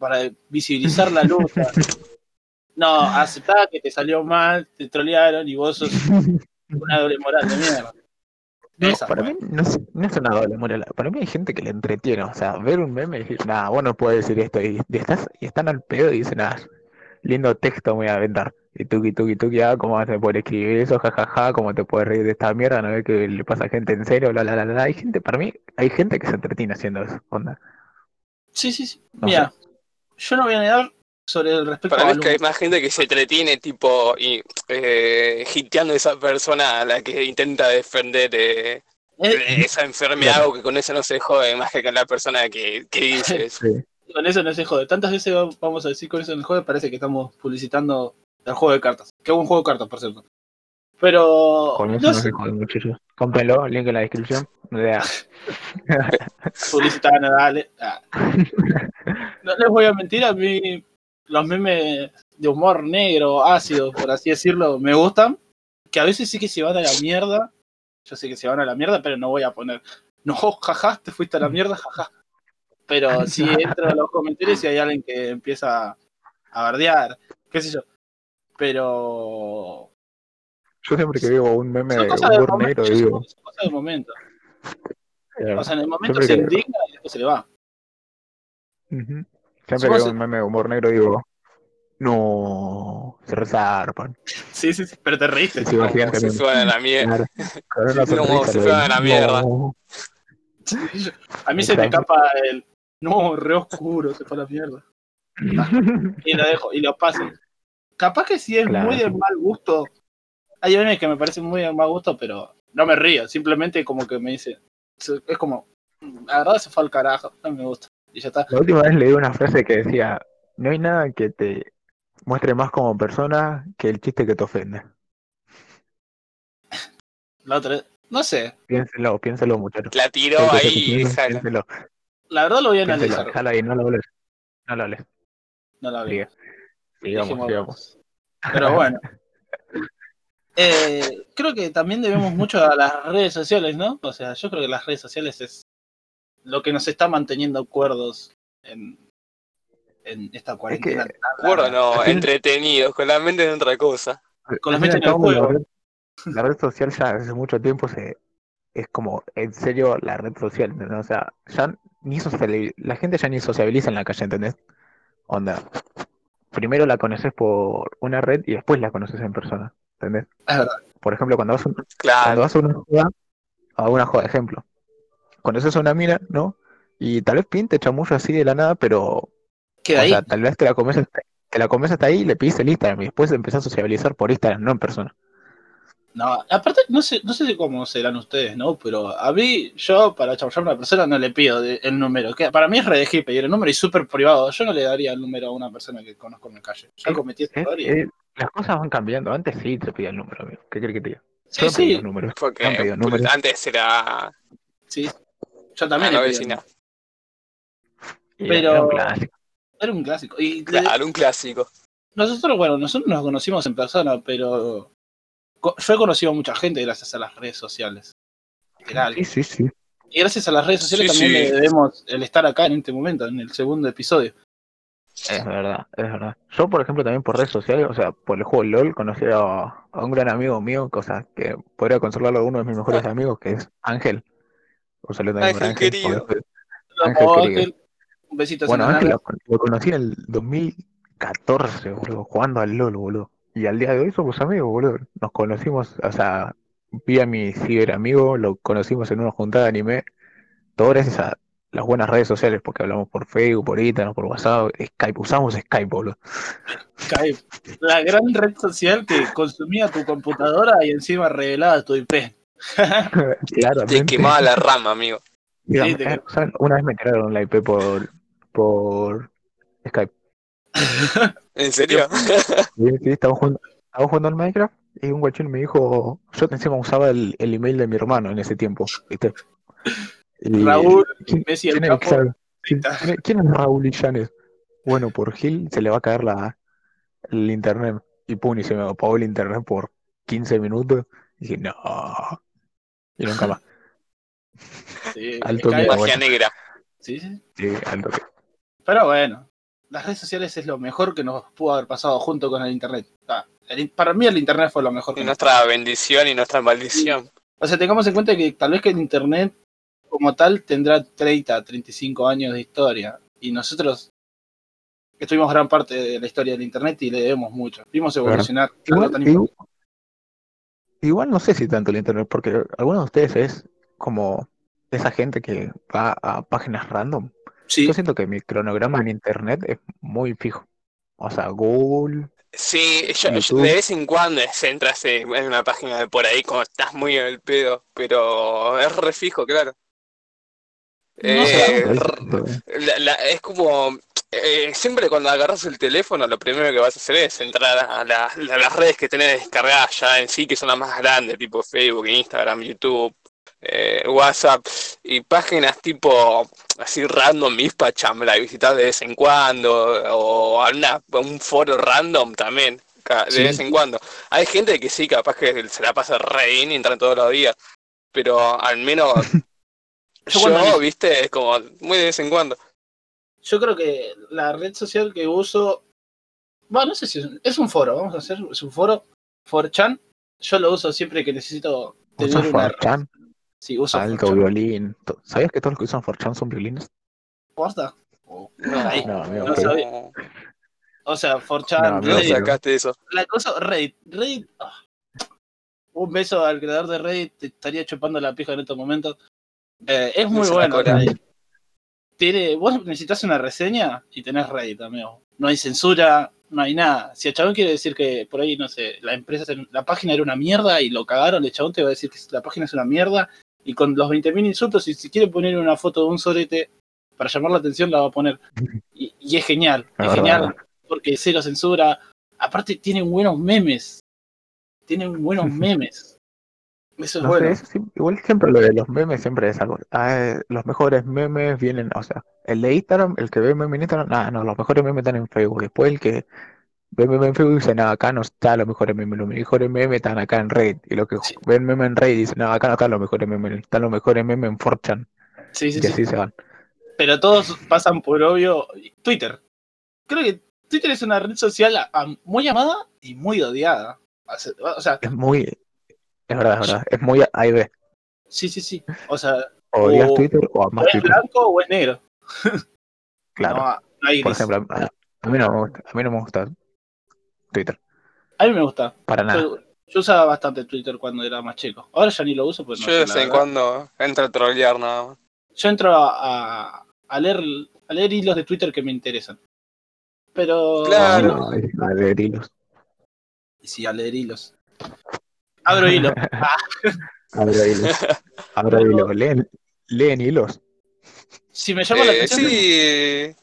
para visibilizar la lucha. No, aceptá que te salió mal, te trolearon y vos sos una doble moral de mierda. Esa, Para mí no es, no es una doble moral. Para mí hay gente que le entretiene. O sea, ver un meme y decir, nada, vos no puedes decir esto. Y, y estás, y están al pedo y dicen, nada, lindo texto me voy a aventar. Y tú, y tú, y tú, ya, ¿cómo vas a poder escribir eso? jajaja, ¿cómo te puedes reír de esta mierda? ¿No ves que le pasa a gente en serio? La, la, la, la. Hay gente, para mí, hay gente que se entretiene haciendo eso. Onda. Sí, sí, sí. No Mira, yo no voy a negar sobre el respecto Para mí es que hay más gente que se entretiene, tipo, y eh, hiteando a esa persona a la que intenta defender eh, Eh, esa enfermedad o que con eso no se jode más que con la persona que, que dice eso. Sí. Con eso no se jode. Tantas veces vamos a decir con eso no se jode, parece que estamos publicitando el juego de cartas. Qué buen juego de cartas, por cierto. Pero Con eso no se joden, muchachos. Cómprenlo, link en la descripción. Publicitar dale. Ah. Les voy a mentir, a mí los memes de humor negro, ácido, por así decirlo, me gustan. Que a veces sí que se van a la mierda. Yo sé que se van a la mierda, pero no voy a poner. No, jaja, te fuiste a la mierda, jaja. Pero si entro a los comentarios y hay alguien que empieza a bardear, qué sé yo. Pero yo siempre que veo un meme de humor negro, digo, Son cosas del momento. O sea, en el momento Siempre se que- indigna y después se le va. Ujú. Siempre que veo un meme de humor negro digo, no, se resarpan. Sí, sí, sí, pero te reíste. Siguiente se fueron a la mierda. Claro, Como sonrisa, se de, a la mierda. "No". A mí se me escapa el. No, re oscuro, se fue a la mierda. Y lo dejo, y lo paso. Capaz que sí es Claro. muy de mal gusto. Hay memes que me parecen muy de mal gusto, pero no me río. Simplemente como que me dice. Es como. La verdad se fue al carajo, no me gusta. Y ya está. La última vez leí una frase que decía, no hay nada que te muestre más como persona que el chiste que te ofende. La otra. No sé. Piénselo, piénselo muchachos. La tiró ahí y. Piénselo, La verdad lo voy a piénselo, analizar. ahí, no lo hables. No lo hables. No. Sigue. Sigamos, Dejémoslo. sigamos. Pero bueno. Eh, creo que también debemos mucho a las redes sociales, ¿no? O sea, yo creo que las redes sociales es lo que nos está manteniendo cuerdos en, en esta cuarentena. Acuerdo, larga. no, entretenidos, con la mente en otra cosa. Con al meten en el la juego. red, la red social ya hace mucho tiempo se es como en serio la red social. O sea, ya ni la gente ya ni sociabiliza en la calle, ¿entendés? Onda, primero la conoces por una red y después la conoces en persona, ¿entendés? Es verdad. Por ejemplo, cuando vas a, un- cuando Claro, vas a una joda, a una joda, ejemplo, conoces a una mina, ¿no? Y tal vez pinte chamullo así de la nada, pero Queda o ahí. sea, tal vez te la comes hasta, te la comes hasta ahí y le pedís el Instagram y después empezás a sociabilizar por Instagram, no en persona. No, aparte, no sé, no sé cómo serán ustedes, ¿no? Pero a mí, yo para chamullar a una persona no le pido de- el número. Que para mí es re de pedir el número y súper privado. Yo no le daría el número a una persona que conozco en la calle. Ya Es- cometí historia. es- las cosas van cambiando. Antes sí te pedía el número, amigo. ¿Qué querés que te diga? Sí, Yo sí, números. porque números. antes era sí. Yo a también la vecina. Pero- era un clásico. Era un clásico. Y Claro, un clásico. nosotros, bueno, nosotros nos conocimos en persona, pero yo he conocido a mucha gente gracias a las redes sociales. Literal. Sí, sí, sí. Y gracias a las redes sociales Sí, también sí. le debemos el estar acá en este momento, en el segundo episodio. Es verdad, es verdad. Yo, por ejemplo, también por redes sociales, o sea, por el juego LOL, conocí a, a un gran amigo mío, cosa que podría conservarlo a uno de mis mejores amigos, que es Ángel. Un saludo para Ángel Ángel. querido. Ángel. Ángel. Un besito Bueno, Ángel lo conocí en el 2014, boludo, jugando al LOL, boludo. Y al día de hoy somos amigos, boludo. Nos conocimos, o sea, vi a mi ciberamigo, lo conocimos en una juntada de anime, todo gracias a las buenas redes sociales, porque hablamos por Facebook, por Instagram, por WhatsApp, Skype, usamos Skype, boludo. Skype. La gran red social que consumía tu computadora y encima revelaba tu IP. Te quemaba la rama, amigo. Dígame, Sí, te- eh, ¿saben? Una vez me tiraron la IP por, por Skype. ¿En serio? Sí, sí, estaba jugando, estaba jugando al Minecraft y un guachín me dijo, yo encima usaba el, el email de mi hermano en ese tiempo, ¿viste? Y- Raúl, ¿quién, Messi el quién es, ¿quién- quién es- quién es Raúl Illanes? Bueno, por Gil se le va a caer la, el internet y pum, y se me apagó el internet por 15 minutos. Y dije, no. Y nunca más. Sí, Alto miedo. Magia negra. sí, sí. Sí, al toque. Pero bueno, las redes sociales es lo mejor que nos pudo haber pasado junto con el internet. Ah, el- para mí el internet fue lo mejor que nos nuestra bendición y nuestra maldición. O sea, tengamos en cuenta que tal vez que el internet como tal tendrá 30, 35 años de historia. Y nosotros estuvimos gran parte de la historia del internet y le debemos mucho. Vimos evolucionar algo Igual, tan igual, importante. Igual no sé si tanto el internet, porque algunos de ustedes es como esa gente que va a páginas random. Sí, Yo siento que mi cronograma en internet es muy fijo. O sea, Google, Sí, yo, de vez en cuando entras en una página de por ahí como estás muy en el pedo, pero es re fijo, claro. Eh, la- la- es como eh, siempre cuando agarras el teléfono lo primero que vas a hacer es entrar a, la- a las redes que tenés descargadas ya en sí que son las más grandes tipo Facebook, Instagram, YouTube, eh, WhatsApp y páginas tipo así random Mispacham la visitas de vez en cuando o a una- a un foro random también de Sí. vez en cuando. Hay gente que sí capaz que se la pasa re bien y entra todos los días, pero al menos Yo yo, cuando- viste, es como muy de vez en cuando. yo creo que la red social que uso, bueno, no sé si es un, es un foro, vamos a hacer, es un foro, 4chan. Yo lo uso siempre que necesito tener ¿Usas una... Forchan? Sí, uso Alto 4chan. violín. ¿Sabías que todos los que usan Forchan son violines? ¿Posta? Oh, No. No, amigo, No pero- sabía. O sea, 4chan, No, ¿de amigo, dónde Reddit, sacaste eso? la cosa, Reddit, Reddit, ah. un beso al creador de Reddit, te estaría chupando la pija en estos momentos. Eh, es muy bueno. Reddit. Tiene, vos necesitas una reseña y tenés Reddit, amigo. No hay censura, no hay nada. Si el chabón quiere decir que por ahí, no sé, la empresa, la página era una mierda y lo cagaron, el chabón te va a decir que la página es una mierda y con los 20.000 insultos, y si quiere poner una foto de un sorete para llamar la atención, la va a poner. Y, y es genial, es genial porque cero censura. Aparte tienen buenos memes. Tienen buenos memes. Eso es No bueno. sé, eso sí- igual siempre lo de los memes siempre es algo. ah, eh, los mejores memes vienen, o sea, el de Instagram, el que ve memes en Instagram, nada, no, los mejores memes están en Facebook. Después el que ve memes en Facebook dice, nada, acá no están los mejores memes, los mejores memes están acá en Reddit. Y los que Sí. ven memes en Reddit dicen, nada, acá no están los mejores memes, están los mejores memes en 4chan. Sí, sí, Y sí. así se van. Pero todos pasan por obvio Twitter. Creo que Twitter es una red social a- a- muy amada y muy odiada. O sea, Es muy, es verdad, es verdad, es muy A y B. sí, sí, sí. O sea, O O- Twitter o o amas es Twitter. blanco o es negro. Claro. No, no hay Por ejemplo, a, a mí no me gusta, a mí no me gusta Twitter, A mí me gusta. para nada. Yo, yo usaba bastante Twitter cuando era más chico. Ahora ya ni lo uso. Pues no Yo sé, de vez en cuando entro a trollear nada más. Yo entro a, a- a leer, a leer hilos de Twitter que me interesan. Pero. Claro. Ay, a ver, hilos. Sí, a leer hilos. Abro hilo. Ah, Abro hilos. Abro hilos. Leen, leen hilos. si me llama la Eh, atención. sí,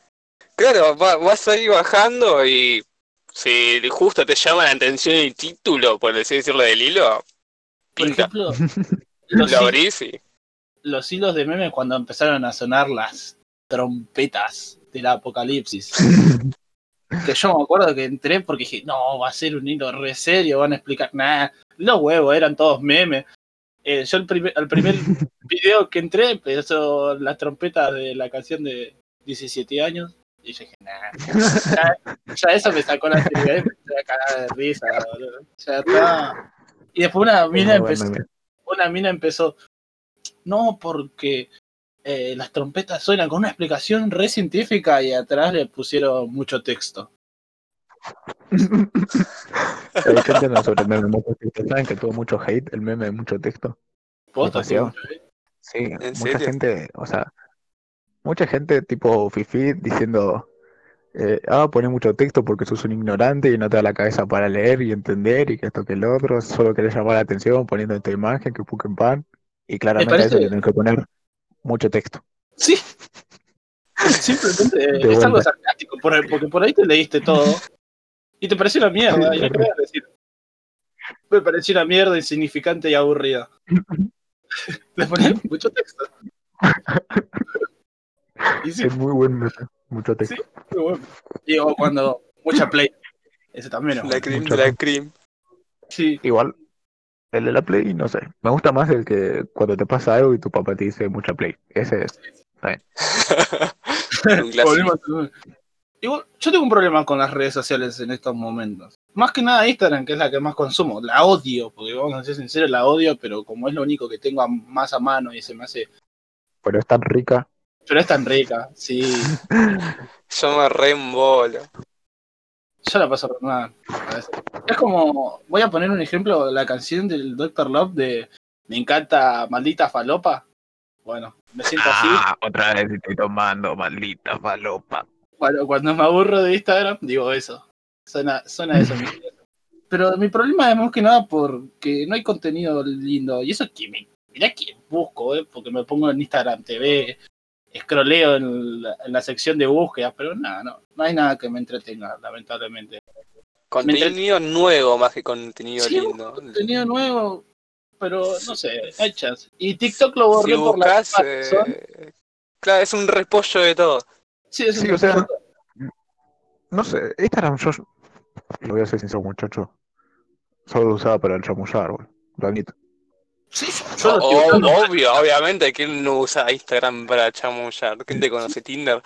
claro, va- vas ahí bajando y si justo te llama la atención el título, por así decirlo, del hilo, Por pinta, ejemplo, los, lo hi- abrís y los hilos de memes cuando empezaron a sonar las trompetas del apocalipsis. que yo me acuerdo que entré porque dije, no, va a ser un hilo re serio, van a explicar nada. Los huevos eran todos memes. Eh, yo el primer, al primer video que entré empezó la trompeta de la canción de 17 años. Y yo dije, nah. Ya, ya eso me sacó la seriedad y me empecé a cagar de risa, boludo. Ya está. Y después una mina Muy empezó, una mina empezó, no, porque eh, las trompetas suenan con una explicación re científica y atrás le pusieron mucho texto. ¿Qué entienden sobre el meme mucho texto? ¿Saben que tuvo mucho hate el meme de mucho texto? Demasiado. sí. Sí, ¿En mucha serio? gente, o sea, mucha gente tipo Fifi diciendo, eh, ah, pones mucho texto porque sos un ignorante y no te da la cabeza para leer y entender y que esto que el otro, solo querés llamar la atención poniendo esta imagen que en pan y claramente a eso parece- le tenés que poner mucho texto. Sí. Simplemente es algo sarcástico, por- porque por ahí te leíste todo y te pareció una mierda. Y no querías decir, me pareció una mierda insignificante y aburrida. Le ponían mucho texto. Y sí, Es muy buen meme, mucho texto. muy bueno. Y o cuando mucha play. Ese también es La cream mucho la cream. Sí, Igual, el de la Play, no sé, me gusta más el que cuando te pasa algo y tu papá te dice mucha Play. Ese es. Un clásico. Volvemos a- Igual, yo tengo un problema con las redes sociales en estos momentos. Más que nada Instagram, que es la que más consumo. La odio, porque vamos a ser sinceros, la odio, pero como es lo único que tengo a- más a mano y se me hace... Pero es tan rica. Pero es tan rica, sí. Yo me re embolo. Yo la paso re mal. a veces. Es como, voy a poner un ejemplo, la canción del Dr. Love de Me encanta maldita falopa. Bueno, me siento así. Ah, otra vez estoy tomando, maldita falopa. Cuando, cuando me aburro de Instagram, digo eso. Suena, suena eso. Pero mi problema es más que nada porque no hay contenido lindo. Y eso es que me, mirá que busco, ¿eh? porque me pongo en Instagram TV, escroleo en la, en la sección de búsqueda, pero nada, no, no hay nada que me entretenga, lamentablemente. Contenido nuevo más que contenido Sí, lindo. Contenido nuevo, pero no sé, no hay chance. Y TikTok lo borré Si por la buscas, eh, claro, es un repollo de todo. Sí, Sí, o sea, no sé, Instagram yo, lo voy a ser sincero muchacho, solo lo usaba para el chamullar, güey. Lo admito. Sí, yo lo obvio, obviamente, ¿quién no usa Instagram para chamullar? ¿Quién te conoce Tinder?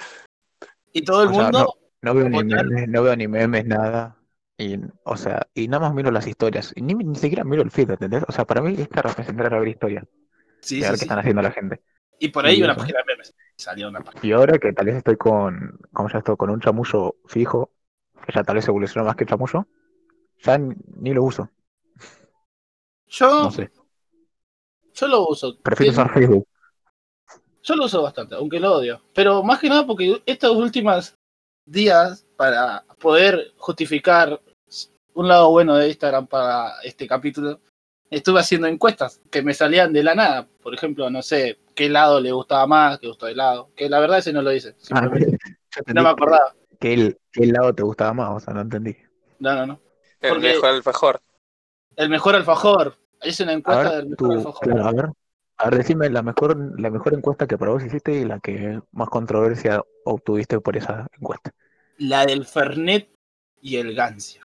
Y todo el O sea, mundo, No veo ni memes, no veo ni memes, nada. Y, o sea, y nada más miro las historias. Y ni, ni siquiera miro el feed, ¿entendés? O sea, para mí Instagram es entrar a ver historias sí, y sí, a ver qué sí. están haciendo la gente. Y por ahí Y una eso. página de memes. Salió una página. Y ahora que tal vez estoy con, como ya estoy con un chamullo fijo, que ya tal vez evoluciona más que el chamullo, ya ni, ni lo uso, Yo, no sé. yo lo uso. Prefiero usar Facebook. Yo lo uso bastante, aunque lo odio. Pero más que nada porque estos últimos días, para poder justificar un lado bueno de Instagram para este capítulo, estuve haciendo encuestas que me salían de la nada. Por ejemplo, no sé qué lado le gustaba más, qué gustó de lado. Que la verdad ese no lo hice. Ah, Simplemente no me acordaba. que el, que el lado te gustaba más, o sea, no entendí. No, no, no. El Porque- mejor alfajor. El mejor alfajor. Hice una encuesta ver, del mejor tú, alfajor. claro, a ver, a ver, decime la mejor, la mejor encuesta que para vos hiciste y la que más controversia obtuviste por esa encuesta. La del Fernet y el Gancia.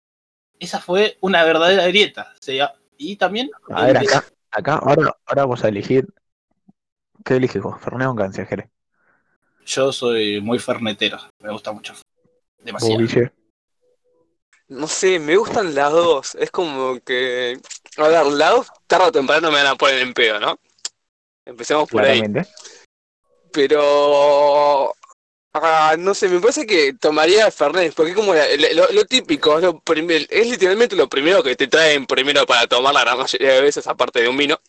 Esa fue una verdadera grieta. O sea, y también A ver, acá, acá, ahora, ahora vamos a elegir. ¿Qué eliges vos? Fernet o Gancia, Jere? yo soy muy fernetero. Me gusta mucho. Demasiado. No sé, me gustan las dos. Es como que. A ver, las dos tarde o temprano me van a poner en pedo, ¿no? Empecemos por ahí. Pero. Ah, no sé, me parece que tomaría Fernet, porque es como la- la- lo, lo típico, es, lo prim- es literalmente lo primero que te traen primero para tomar la gran mayoría de veces, aparte de un vino.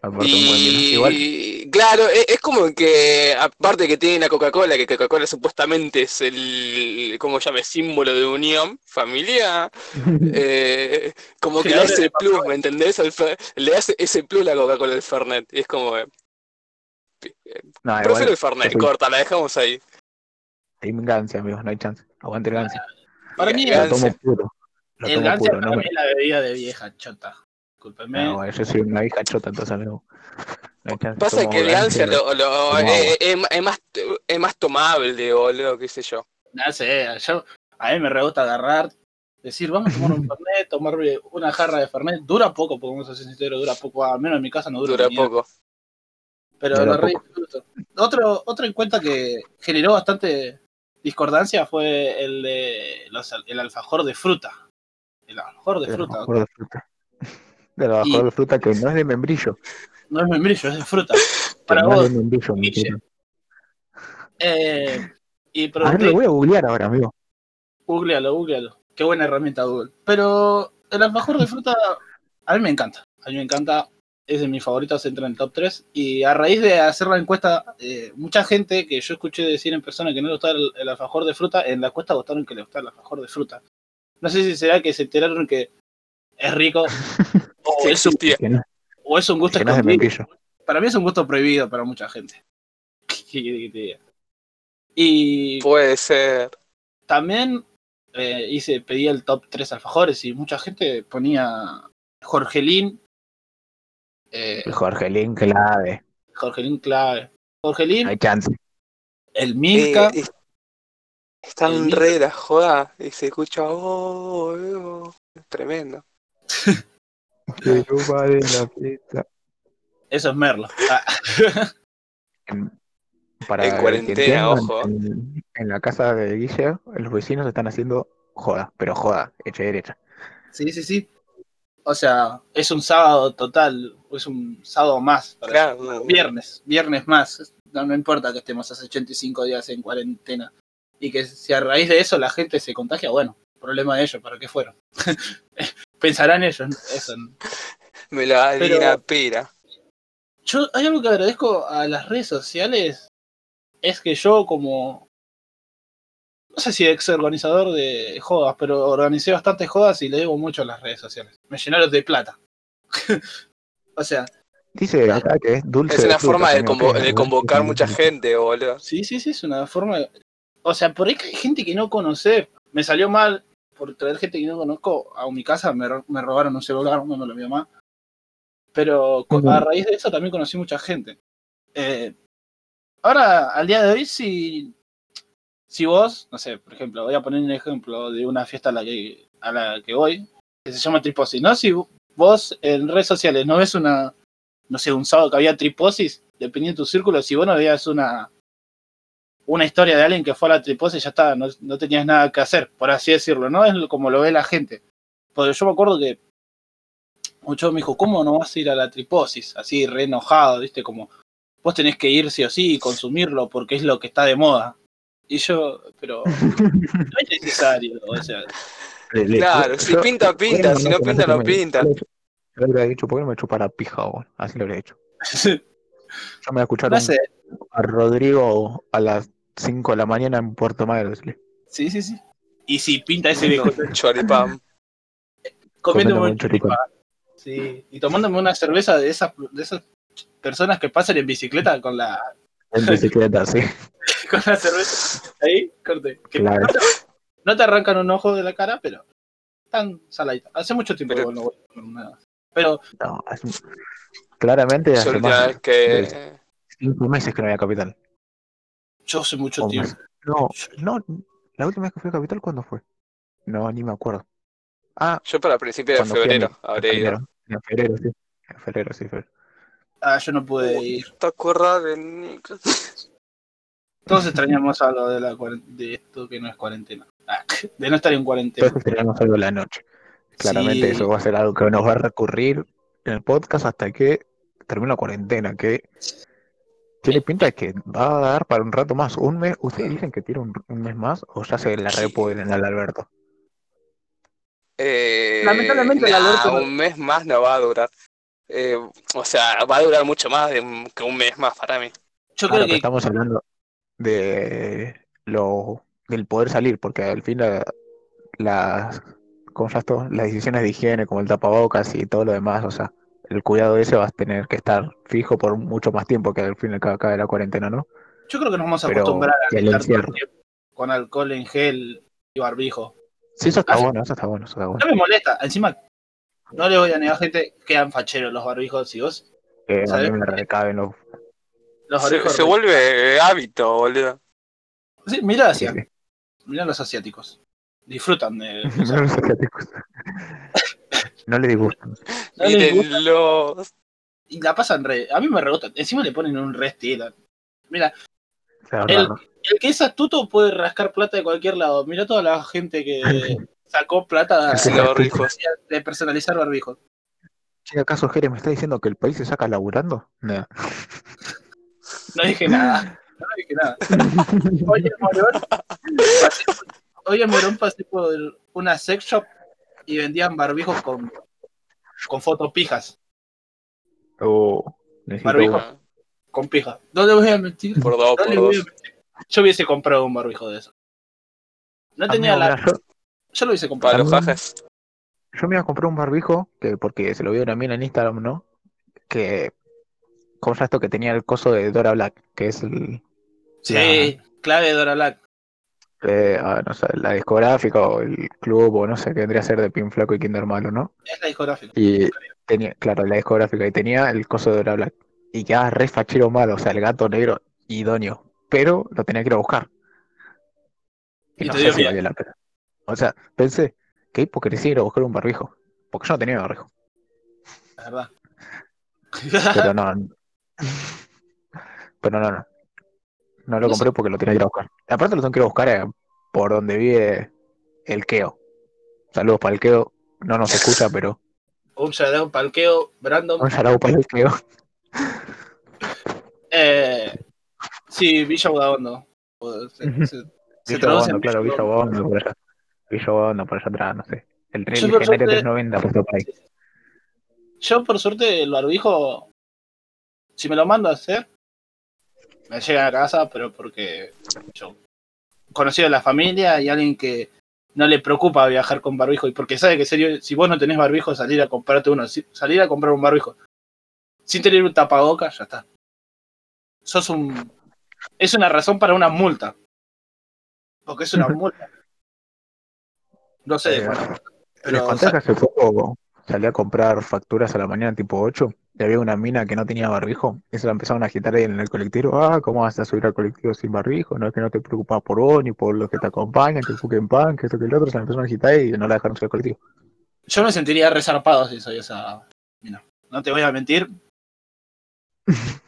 Aparte, un buen vino. Igual, Y claro, e- es, como que, aparte que tiene la Coca-Cola, que Coca-Cola supuestamente es el, ¿cómo se llama? Símbolo de unión, familia, eh, como que le Claro, ese de plus, ¿me entendés? Al Fer- le da ese, ese plus la Coca-Cola al Fernet, y es como, eh, no, prefiero igual, el Fernet, corta, la dejamos ahí. Team Gancia, amigos, no hay chance. Aguante el Gancia. Para mí, El tomo puro. Lo el tomo Gancia puro, para no mí me... es la bebida de vieja chota. Discúlpeme. No, yo soy una hija chota, entonces no, no hay chance. Pasa Tomo que el Gancia lo, lo- tomo eh, es, es más, es más tomable, boludo, qué sé yo. No sé, yo, a mí me re gusta agarrar, decir, vamos a tomar un Fernet, tomar una jarra de Fernet. Dura poco, porque vamos a ser sinceros, dura poco. Al menos en mi casa no dura, Dura poco. Pero lo re disfruto. Otro, otra encuesta que generó bastante discordancia fue el de los- el alfajor de fruta. El alfajor de Del fruta. alfajor de fruta. Del alfajor Y- de fruta que no es de membrillo. No es membrillo, es de fruta. Para no es vos. de membrillo, Guille. Eh, y A ver, lo voy a googlear ahora, amigo. googlealo, googlealo. Qué buena herramienta Google. Pero el alfajor de fruta a mí me encanta. A mí me encanta. Es de mis favoritos, entra en el top 3. Y a raíz de hacer la encuesta, eh, mucha gente que yo escuché decir en persona que no le gustaba el, el alfajor de fruta, en la encuesta votaron que le gustaba el alfajor de fruta. No sé si será que se enteraron que es rico o, Que es un. Que no, o es un gusto que no es escondido. membrillo. Para mí es un gusto prohibido para mucha gente. ¿Qué querés que? Y Puede ser. también eh, hice, pedí el top 3 alfajores y mucha gente ponía Jorgelín, eh, El Jorgelín clave. Jorgelín clave, Jorgelín, Hay chance. el Milka, Eh, es- están El re la joda y se escucha. Oh, oh, es tremendo. Que no vale la fiesta. eso es Merlo. Ah, En- Para En cuarentena, ojo. En, en la casa de Guille, los vecinos están haciendo joda, pero joda, hecha y derecha. sí, sí, sí. O sea, es un sábado total, es un sábado más. para- Claro, no, Viernes, viernes más. No, no importa que estemos hace 85 días en cuarentena. Y que si a raíz de eso la gente se contagia, bueno, problema de ellos, ¿para qué fueron? Pensarán ellos, eso. ¿no? me la una pera. Yo, hay algo que agradezco a las redes sociales, es que yo como, no sé si ex organizador de jodas, pero organicé bastantes jodas y le debo mucho a las redes sociales. Me llenaron de plata. o sea, Dice acá que es dulce. Es de una forma de, convocar mucha gente, boludo. sí, sí, sí, es una forma... de- O sea, por ahí que hay gente que no conoce. Me salió mal por traer gente que no conozco a mi casa, me, ro- me robaron un celular, no me lo vio más. Pero a raíz de eso también conocí mucha gente. Eh, ahora, al día de hoy, si, si vos, no sé, por ejemplo, voy a poner un ejemplo de una fiesta a la que, a la que voy, que se llama Triposis, ¿no? Si vos en redes sociales no ves una, no sé, un sábado que había Triposis, dependiendo de tu círculo, si vos no veías una, una historia de alguien que fue a la Triposis, ya está, no, no tenías nada que hacer, por así decirlo, ¿no? Es como lo ve la gente. Porque yo me acuerdo que mucho me dijo, ¿cómo no vas a ir a la triposis? Así, re enojado, ¿viste? Como, vos tenés que ir sí o sí y consumirlo porque es lo que está de moda. Y yo, pero no es necesario, o sea, Le- le- Claro, si yo- pinta, pinta, si no pinta, no pinta. Yo le habría dicho, ¿por qué no me chupa la pija, vos? Así lo habría dicho. Yo me voy a escuchar no un- sé, a Rodrigo a las 5 de la mañana en Puerto Madero. decirle. sí, sí, sí. Y si pinta ese viejo, choripán. comiéndome un choripán. Sí, y tomándome una cerveza de esas, de esas personas que pasan en bicicleta con la, En bicicleta, sí. con la cerveza. Ahí, corte. Claro. no, te, no te arrancan un ojo de la cara, pero están saladitas. Hace mucho tiempo Pero- que no voy con una- Pero No, hace- claramente hace más que. 5 meses que no había capital. yo hace mucho O tiempo. más. No, no, la última vez que fui a capital, ¿cuándo fue? No, ni me acuerdo. Ah, Yo para principios de a febrero habré ido. febrero. En febrero, sí. En febrero, sí, febrero. Ah, yo no pude ir. ¿Te acuerdas de Nico? Todos extrañamos algo de, la de esto que no es cuarentena. Ah, de no estar en cuarentena. Entonces teníamos algo en la noche. Claramente Sí. eso va a ser algo que nos va a recurrir en el podcast hasta que termine la cuarentena, que tiene pinta de que va a dar para un rato más. Un mes, ¿ustedes dicen que tiene un, un mes más o ya se la repueden al Alberto? Eh, Lamentablemente, el nah, Alberto un mes más no va a durar. Eh, o sea, va a durar mucho más de un- que un mes más para mí. Yo Claro, creo que estamos hablando de lo del poder salir, porque al fin la- las, ¿cómo se llama esto? las decisiones de higiene, como el tapabocas y todo lo demás, o sea, el cuidado ese va a tener que estar fijo por mucho más tiempo que al fin y al cabo acá de la cuarentena, ¿no? yo creo que nos vamos a Pero acostumbrar a el estar con alcohol en gel y barbijo. Sí, eso está bueno, eso está bueno, eso está bueno. No me molesta. Encima, no le voy a negar gente, quedan facheros los barbijos y vos. Eh, a ¿sabes? mí me recaben los... Los Se, barbijos. se vuelve hábito, boludo. Sí, mirá hacia, sí. mirá los asiáticos. Disfrutan de. No los asiáticos. No le disgustan. No les gusta. Mírenlos. y la pasan re. A mí me rebotan. Encima le ponen un re estilo. Mira, El- el que es astuto puede rascar plata de cualquier lado. Mira toda la gente que sacó plata barbijos. de personalizar barbijos. Che, ¿acaso Jere me está diciendo que el país se saca laburando? Nah. No dije nada. No dije nada. Hoy en Morón pasé, Morón por una sex shop y vendían barbijos con, con fotopijas. Oh, necesito Barbijo. uno. Con pija. No le voy a mentir. Por dos, No por dos. Yo hubiese comprado un barbijo de eso. No tenía Amigo, la. yo, Yo lo Para comprado. los jajas. yo me iba a comprar un barbijo, que porque se lo vi a una mina en Instagram, ¿no? Que, ¿cómo se llama esto? Que tenía el coso de Dora Black, que es el, Sí, clave de Dora Black. eh, ah, no sé, la discográfica o el club o no sé qué vendría a ser de Pin Flaco y Kinder Malo, ¿no? Es la discográfica. Y tenía, claro, la discográfica y tenía el coso de Dora Black. Y quedaba re fachero malo, o sea, el gato negro idóneo. Pero lo tenía que ir a buscar. Y, Y no te sé dio si miedo. la pena. O sea, pensé, qué hipocresía ir a buscar un barbijo. Porque yo no tenía barbijo. La verdad. Pero no. Pero no, no. No lo compré porque lo tenía que ir a buscar. Aparte lo tengo que ir a buscar eh, por donde vive el Keo. Saludos para el Keo. No nos escucha, pero un shadow palqueo, Brandon. un saludo para el Keo. Eh, sí, Villa Udaondo. Se, se- traduce claro, Villa Villa Udaondo. Allá. Villa Bondo, por allá atrás, no sé. El tren Yo suerte- 390 pasó por ahí. Yo, por suerte, el barbijo, si me lo mando a hacer, me llega a casa, pero porque yo conocido de la familia y alguien que no le preocupa viajar con barbijo y porque sabe que serio, si vos no tenés barbijo, salir a comprarte uno, salir a comprar un barbijo sin tener un tapaboca, ya está. Sos un. Es una razón para una multa. Porque es una multa. No sé, Eh, bueno, Les pero conté que hace poco salí a comprar facturas a la mañana tipo 8 y había una mina que no tenía barbijo y se la empezaron a agitar ahí en el colectivo. Ah, ¿cómo vas a subir al colectivo sin barbijo? No es que no te preocupas por vos ni por los que te acompañan, que fuquen pan, que esto que el otro. Se la empezaron a agitar y no la dejaron subir al colectivo. Yo me sentiría resarpado si soy esa. mina. No te voy a mentir.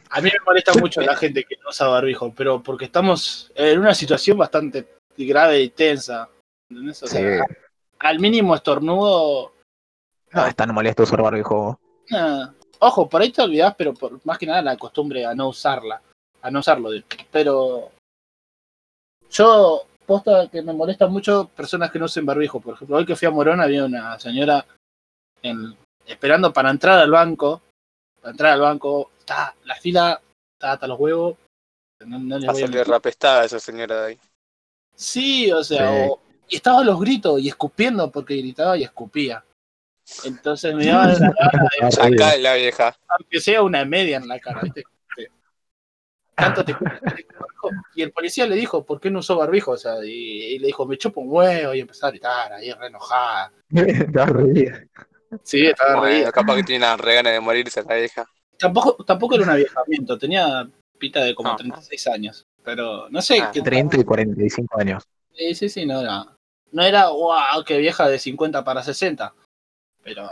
A mí me molesta mucho la gente que no usa barbijo, pero porque estamos en una situación bastante grave y tensa. ¿entendés? O Sí. Al mínimo estornudo. No, es tan molesto usar barbijo. nah. Ojo, por ahí te olvidás, pero por más que nada la costumbre a no usarla. A no usarlo. Pero. Yo, posta que me molesta mucho personas que no usen barbijo. Por ejemplo, hoy que fui a Morón había una señora en- esperando para entrar al banco. Para entrar al banco, está, la fila está hasta los huevos. No, no Va a a rapestada esa señora de ahí. Sí, o sea, Sí. o- y estaba a los gritos y escupiendo porque gritaba y escupía. Entonces me daba la gana de, Acá la vieja. aunque sea una media en la cara, ¿viste? Sí. Tanto te Y el policía le dijo, ¿por qué no usó barbijo? O sea, y, y le dijo, me chupo un huevo y empezó a gritar ahí re enojada. Estaba re bien. Sí, estaba Bueno, capaz que tiene una re ganas de morirse la vieja. Tampoco, tampoco era un aviejamiento, tenía pita de como Ah. 36 años. Pero no sé, Ah. qué 30 y 45 años. Sí, sí, sí, no era. No era, wow, qué vieja de 50 para 60. Pero.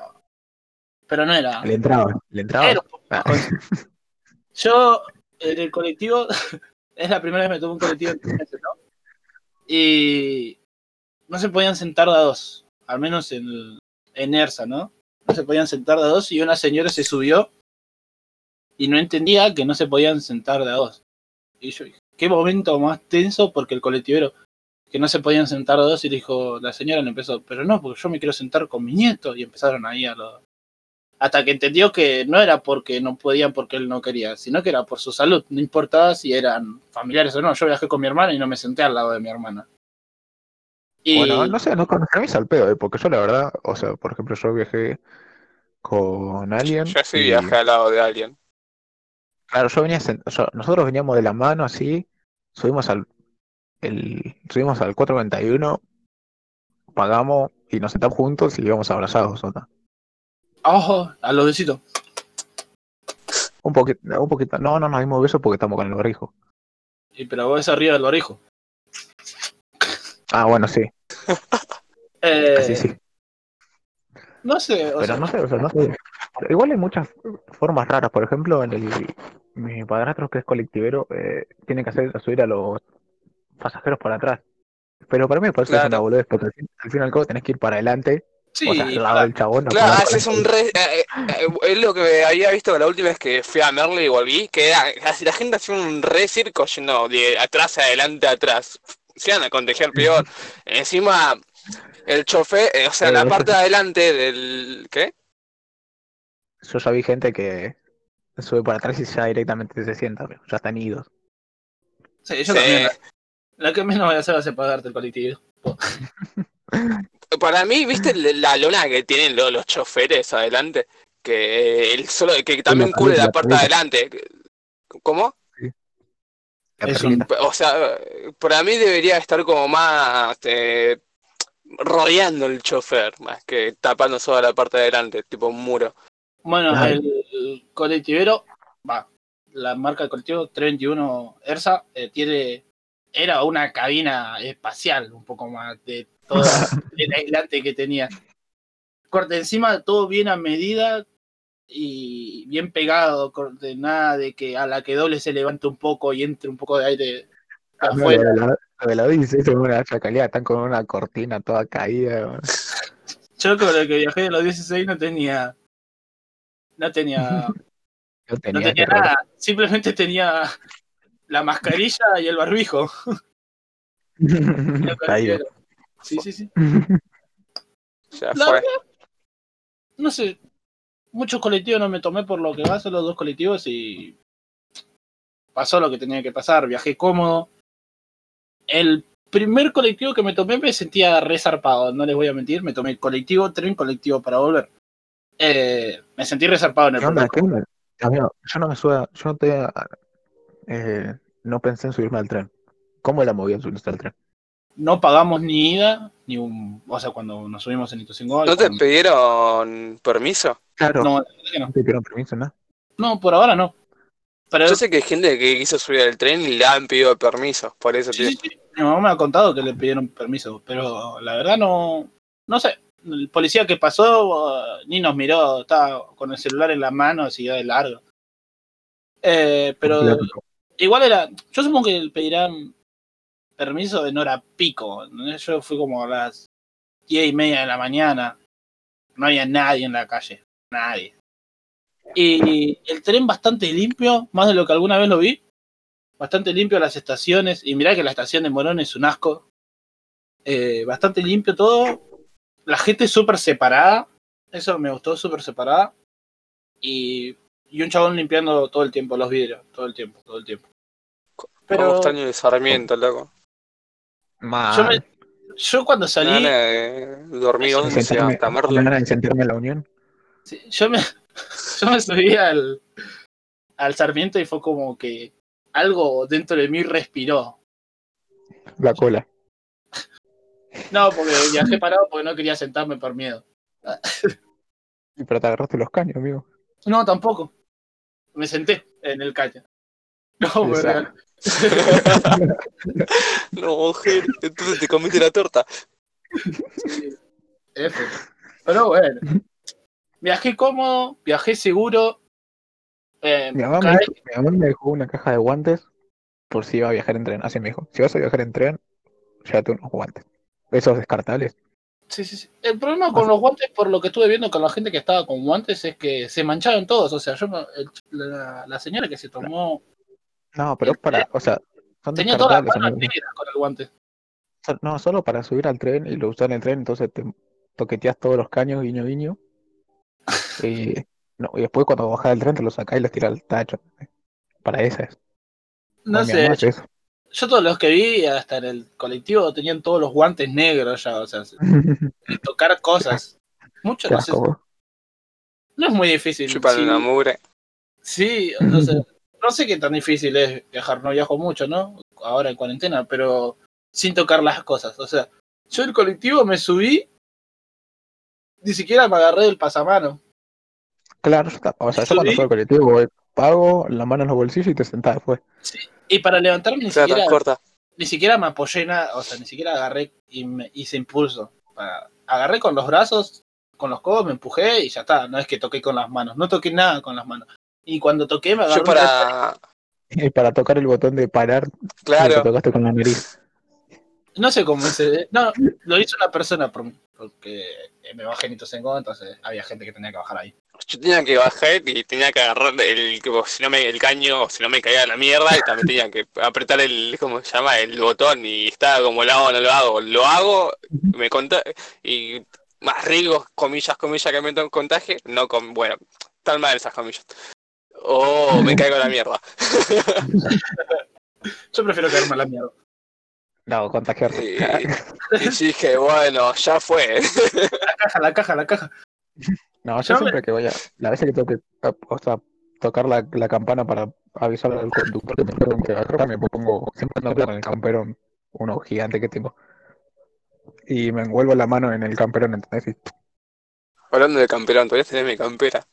Pero no era. Le entraba, le entraba. era joven. Yo, en el colectivo, es la primera vez que me tuve un colectivo en tres meses, ¿no? Y. No se podían sentar de a dos. Al menos en, en ERSA, ¿no? No se podían sentar de a dos y una señora se subió y no entendía que no se podían sentar de a dos. Y yo dije, qué momento más tenso porque el colectivero que no se podían sentar dos y le dijo, la señora le empezó, pero no, porque yo me quiero sentar con mi nieto y empezaron ahí a los... Hasta que entendió que no era porque no podían porque él no quería, sino que era por su salud, no importaba si eran familiares o no. Yo viajé con mi hermana y no me senté al lado de mi hermana. Y Bueno, no sé, no es al pedo, eh, porque yo la verdad, o sea, por ejemplo, yo viajé con alguien. Yo sí y, viajé al lado de alguien. Claro, yo venía, sent- yo- nosotros veníamos de la mano así, subimos al, el, subimos al 491, pagamos y nos sentamos juntos y íbamos abrazados, ¿no? ojo, a los besitos. Un poquito, un poquito, no, no nos dimos besos porque estamos con el barrijo. Y pero vos arriba del barijo. Ah, bueno, sí, Eh, sí, sí. No sé, o Pero sea, no sé, o sea, no sé. Igual hay muchas formas raras. Por ejemplo, en el mi padrastro que es colectivero, eh, tiene que hacer subir a los pasajeros para atrás. Pero para mí me parece Claro. una boludez, porque al fin, al fin y al cabo tenés que ir para adelante, Sí, o sea, al lado para- del chabón. no Claro, haces para- un re... eh, eh, es lo que había visto la última vez que fui a Merle y volví, que era, la gente hacía un re circo yendo de atrás adelante atrás. Se iban a contagiar peor. Encima, el chofer, eh, o sea, Eh, la parte de adelante del... ¿Qué? Yo ya vi gente que sube para atrás y ya directamente se sienta, pero ya están idos. Sí, yo Sí. también. La, que menos voy a hacer va a ser pagarte el colectivo. Para mí, ¿viste la lona que tienen lo- los choferes adelante? Que el solo que también la cubre la parte de la adelante. ¿Cómo? Perlita. O sea, para mí debería estar como más eh, rodeando el chofer, más que tapando toda la parte de adelante, tipo un muro. Bueno, el colectivero, va, la marca del colectivo 321 ERSA eh, tiene, era una cabina espacial, un poco más de todo el aislante que tenía. Corte encima, todo bien a medida y bien pegado, corte, nada de que a la que doble se levante un poco y entre un poco de aire Ah, no, afuera. Lo de la, lo Odyssey es una hacha calidad, están con una cortina toda caída. weón. Yo con el que viajé de los 16 no tenía, no tenía No No tenía, tenía terror. nada, simplemente tenía la mascarilla y el barbijo. Sí, sí, sí. Ya La fue. verdad, no sé, muchos colectivos no me tomé por lo que va, solo dos colectivos y pasó lo que tenía que pasar, viajé cómodo. El primer colectivo que me tomé me sentía resarpado, no les voy a mentir, me tomé colectivo, tren, colectivo para volver. Eh, me sentí resarpado en el ¿Qué onda? primer ¿Qué onda? Amigo, yo no me suba, yo no te, eh, no pensé en subirme al tren. ¿Cómo la moví en subirse al tren? no pagamos ni ida, ni un. O sea, cuando nos subimos en Ituzaingó. ¿No te cuando- pidieron permiso? Claro, No, la verdad que no. no te pidieron permiso, ¿no? No, por ahora no. Pero Yo sé que hay gente que quiso subir al tren y le han pedido permiso, por eso sí, sí, sí. mi mamá me ha contado que le pidieron permiso, pero la verdad no. No sé. El policía que pasó uh, ni nos miró, estaba con el celular en la mano, siguió de largo. Eh, pero. Igual era. Yo supongo que pedirán permiso en hora pico. ¿no? Yo fui como a las diez y media de la mañana. No había nadie en la calle. Nadie. Y el tren bastante limpio, más de lo que alguna vez lo vi. Bastante limpio las estaciones. Y mirá que la estación de Morón es un asco. Eh, bastante limpio todo. La gente súper separada. Eso me gustó, súper separada. Y, y un chabón limpiando todo el tiempo los vidrios. Todo el tiempo, todo el tiempo. Pero... Extraño de Sarmiento, loco. Mal. yo, me- yo cuando salí, Y 11 sentarme, hasta me Merlo. van a sentarme en la unión. sí, yo me, yo me subí al, al Sarmiento y fue como que algo dentro de mí respiró. La cola. No, porque viajé parado porque no quería sentarme por miedo. Y Pero te agarraste los caños, amigo. No, tampoco. Me senté en el caño. No. No, mujer, entonces te comiste la torta. F. Pero bueno. Viajé cómodo, viajé seguro. Eh, Mi mamá, me mi mamá me dejó una caja de guantes por si iba a viajar en tren. Así me dijo, si vas a viajar en tren, llévate unos guantes. Esos descartables. Sí, sí, sí. El problema con los guantes, por lo que estuve viendo con la gente que estaba con guantes, es que se mancharon todos. O sea, yo el- la, la señora que se tomó No, pero es para, o sea, son tenía todas las descartables. manos amigo. negras con el guante. No, solo para subir al tren y lo usar en el tren, entonces te toqueteas todos los caños, guiño, guiño. Y, no, y después cuando bajas del tren te los sacás y los tirás al tacho. Para esa es. No sé, eso. Yo todos los que vi, hasta en el colectivo, tenían todos los guantes negros ya. O sea, se- tocar cosas. Mucho, no. No es muy difícil. Chupan Sí, una mugre. sí, no sé. No sé qué tan difícil es viajar, no viajo mucho, ¿no? Ahora en cuarentena, pero sin tocar las cosas. O sea, yo el colectivo me subí, ni siquiera me agarré del pasamano. Claro, o sea, yo cuando soy al colectivo voy, pago, la mano en los bolsillos y te sentás después. Y para levantarme ni Claro, siquiera, corta. ni siquiera me apoyé nada, o sea, ni siquiera agarré y me hice impulso. Para- agarré con los brazos, con los codos, me empujé y ya está. No es que toqué con las manos, no toqué nada con las manos. Y cuando toqué me agarré Yo para. Y para tocar el botón de parar, te Claro, tocaste con la nariz. No sé cómo ese. No, lo hizo una persona porque me bajé en entonces había gente que tenía que bajar ahí. Yo tenía que bajar y tenía que agarrar el, si no me, el caño, si no me caía la mierda, y también tenía que apretar el, ¿cómo se llama? El botón, y estaba como, lo hago, no lo hago, lo hago, me conta y más riesgos, comillas, comillas, que me contagie, no con, bueno, tan mal esas comillas. O me caigo la mierda. Yo prefiero caerme a la mierda. No, contagiarte. Y, y dije, bueno, ya fue. La caja, la caja, la caja. No, yo Yo siempre que voy a. La vez que tengo que o sea, tocar la, la campana para avisar al conductor que me que bajar, me pongo siempre ando en el camperón, uno gigante que tengo. Y me envuelvo la mano en el camperón, ¿entendés? Hablando de camperón, todavía tenés mi campera.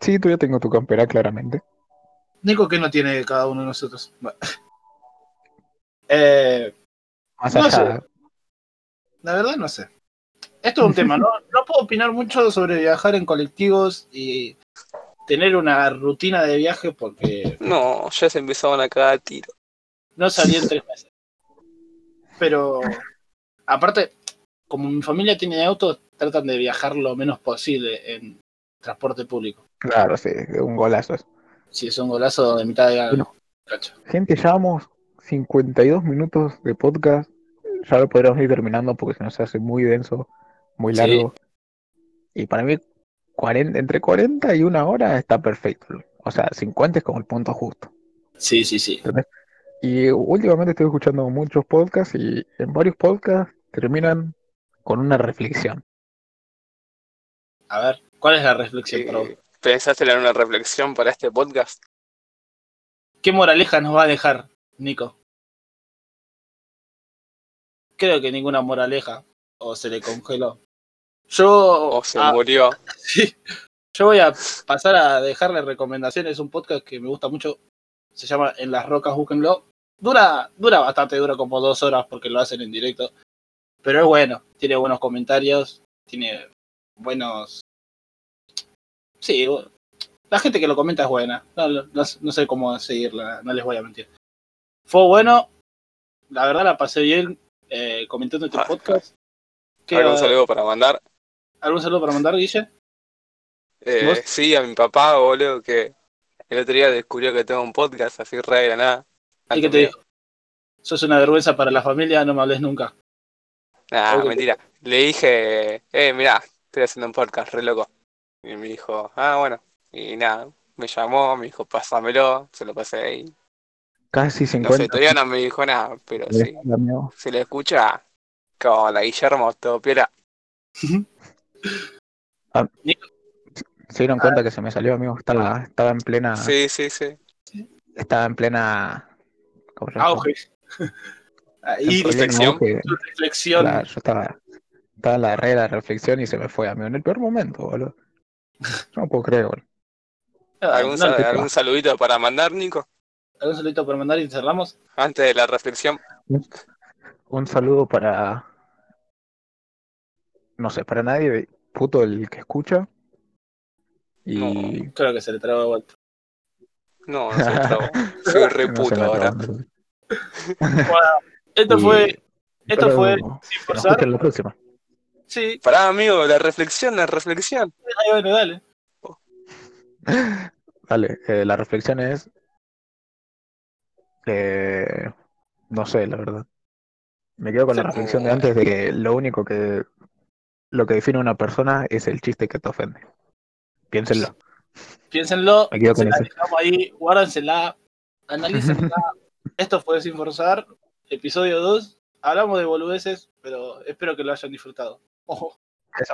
Sí, tú ya tengo tu campera, claramente. Nico, ¿qué no tiene cada uno de nosotros? Bueno. Eh, Más No allá. la verdad, no sé. Esto es un tema, ¿no? No puedo opinar mucho sobre viajar en colectivos y tener una rutina de viaje porque No, ya se empezaban a cagar a tiro. no salí en tres meses. Pero, aparte, como mi familia tiene auto, tratan de viajar lo menos posible en transporte público. Claro, sí, un golazo. eso. Si es un golazo de mitad de Bueno. cacho. Gente, llevamos 52 minutos de podcast. Ya lo podríamos ir terminando porque se nos hace muy denso, muy Sí. largo. Y para mí, 40, entre 40 y una hora está perfecto. O sea, 50 es como el punto justo. Sí, sí, sí. Y últimamente estoy escuchando muchos podcasts y en varios podcasts terminan con una reflexión. A ver, ¿cuál es la reflexión para vos? Eh, ¿Pensaste en una reflexión para este podcast? ¿Qué moraleja nos va a dejar, Nico? Creo que ninguna moraleja. O se le congeló. Yo. ¿O se ah, murió? sí. Yo voy a pasar a dejarle recomendaciones. Un podcast que me gusta mucho. Se llama En las rocas, búsquenlo. Dura, dura bastante, dura como dos horas porque lo hacen en directo. Pero es bueno. Tiene buenos comentarios. Tiene buenos. Sí, la gente que lo comenta es buena. No, no- no sé cómo seguirla, no les voy a mentir. Fue bueno. La verdad la pasé bien eh, comentando este Ah, podcast. ¿Qué, ¿Algún saludo para mandar? ¿Algún saludo para mandar, Guille? Eh, ¿Vos? sí, a mi papá, boludo, que el otro día descubrió que tengo un podcast así re de la nada. ¿Y qué te dijo? Sos una vergüenza para la familia, no me hables nunca. Nah, Ok. mentira. Le dije, eh, mirá, estoy haciendo un podcast re loco. Y me dijo, ah, bueno. Y nada, me llamó, me dijo, pásamelo, se lo pasé y Casi no sé, 50. todavía no me dijo nada, pero sí. amigo. Si lo escucha, como la Guillermo, todo piola. Se dieron cuenta que se me salió, amigo. Estaba, estaba en plena. Sí, sí, sí. Estaba en plena. ¿Cómo se llama? Auge. Ahí, reflexión. auge. reflexión. Yo estaba, estaba en la red de la reflexión y se me fue, amigo. En el peor momento, boludo. Yo no puedo creer, boludo. Ah, ¿Algún, no, sal- te algún saludito para mandar, Nico? ¿Algún saludito para mandar y cerramos? Antes de la reflexión. Un saludo para. No sé, para nadie, puto el que escucha. Y. Creo que se le traba de vuelta. No, no soy trabo. Soy re No se puto ahora. traba. Esto Y- fue. Esto pero fue sin forzar. la próxima. Sí, Pará, amigo, la reflexión, la reflexión. ahí bueno, dale. Vale, eh, la reflexión es. eh, no sé, la verdad. Me quedo con la reflexión de antes de que lo único que. Lo que define a una persona es el chiste que te ofende. Piénsenlo. Piénsenlo. Me quedo con eso. ahí, guárdensela, analícenla. Esto fue Sin Forzar, episodio 2. Hablamos de boludeces, pero espero que lo hayan disfrutado. Ojo. Esa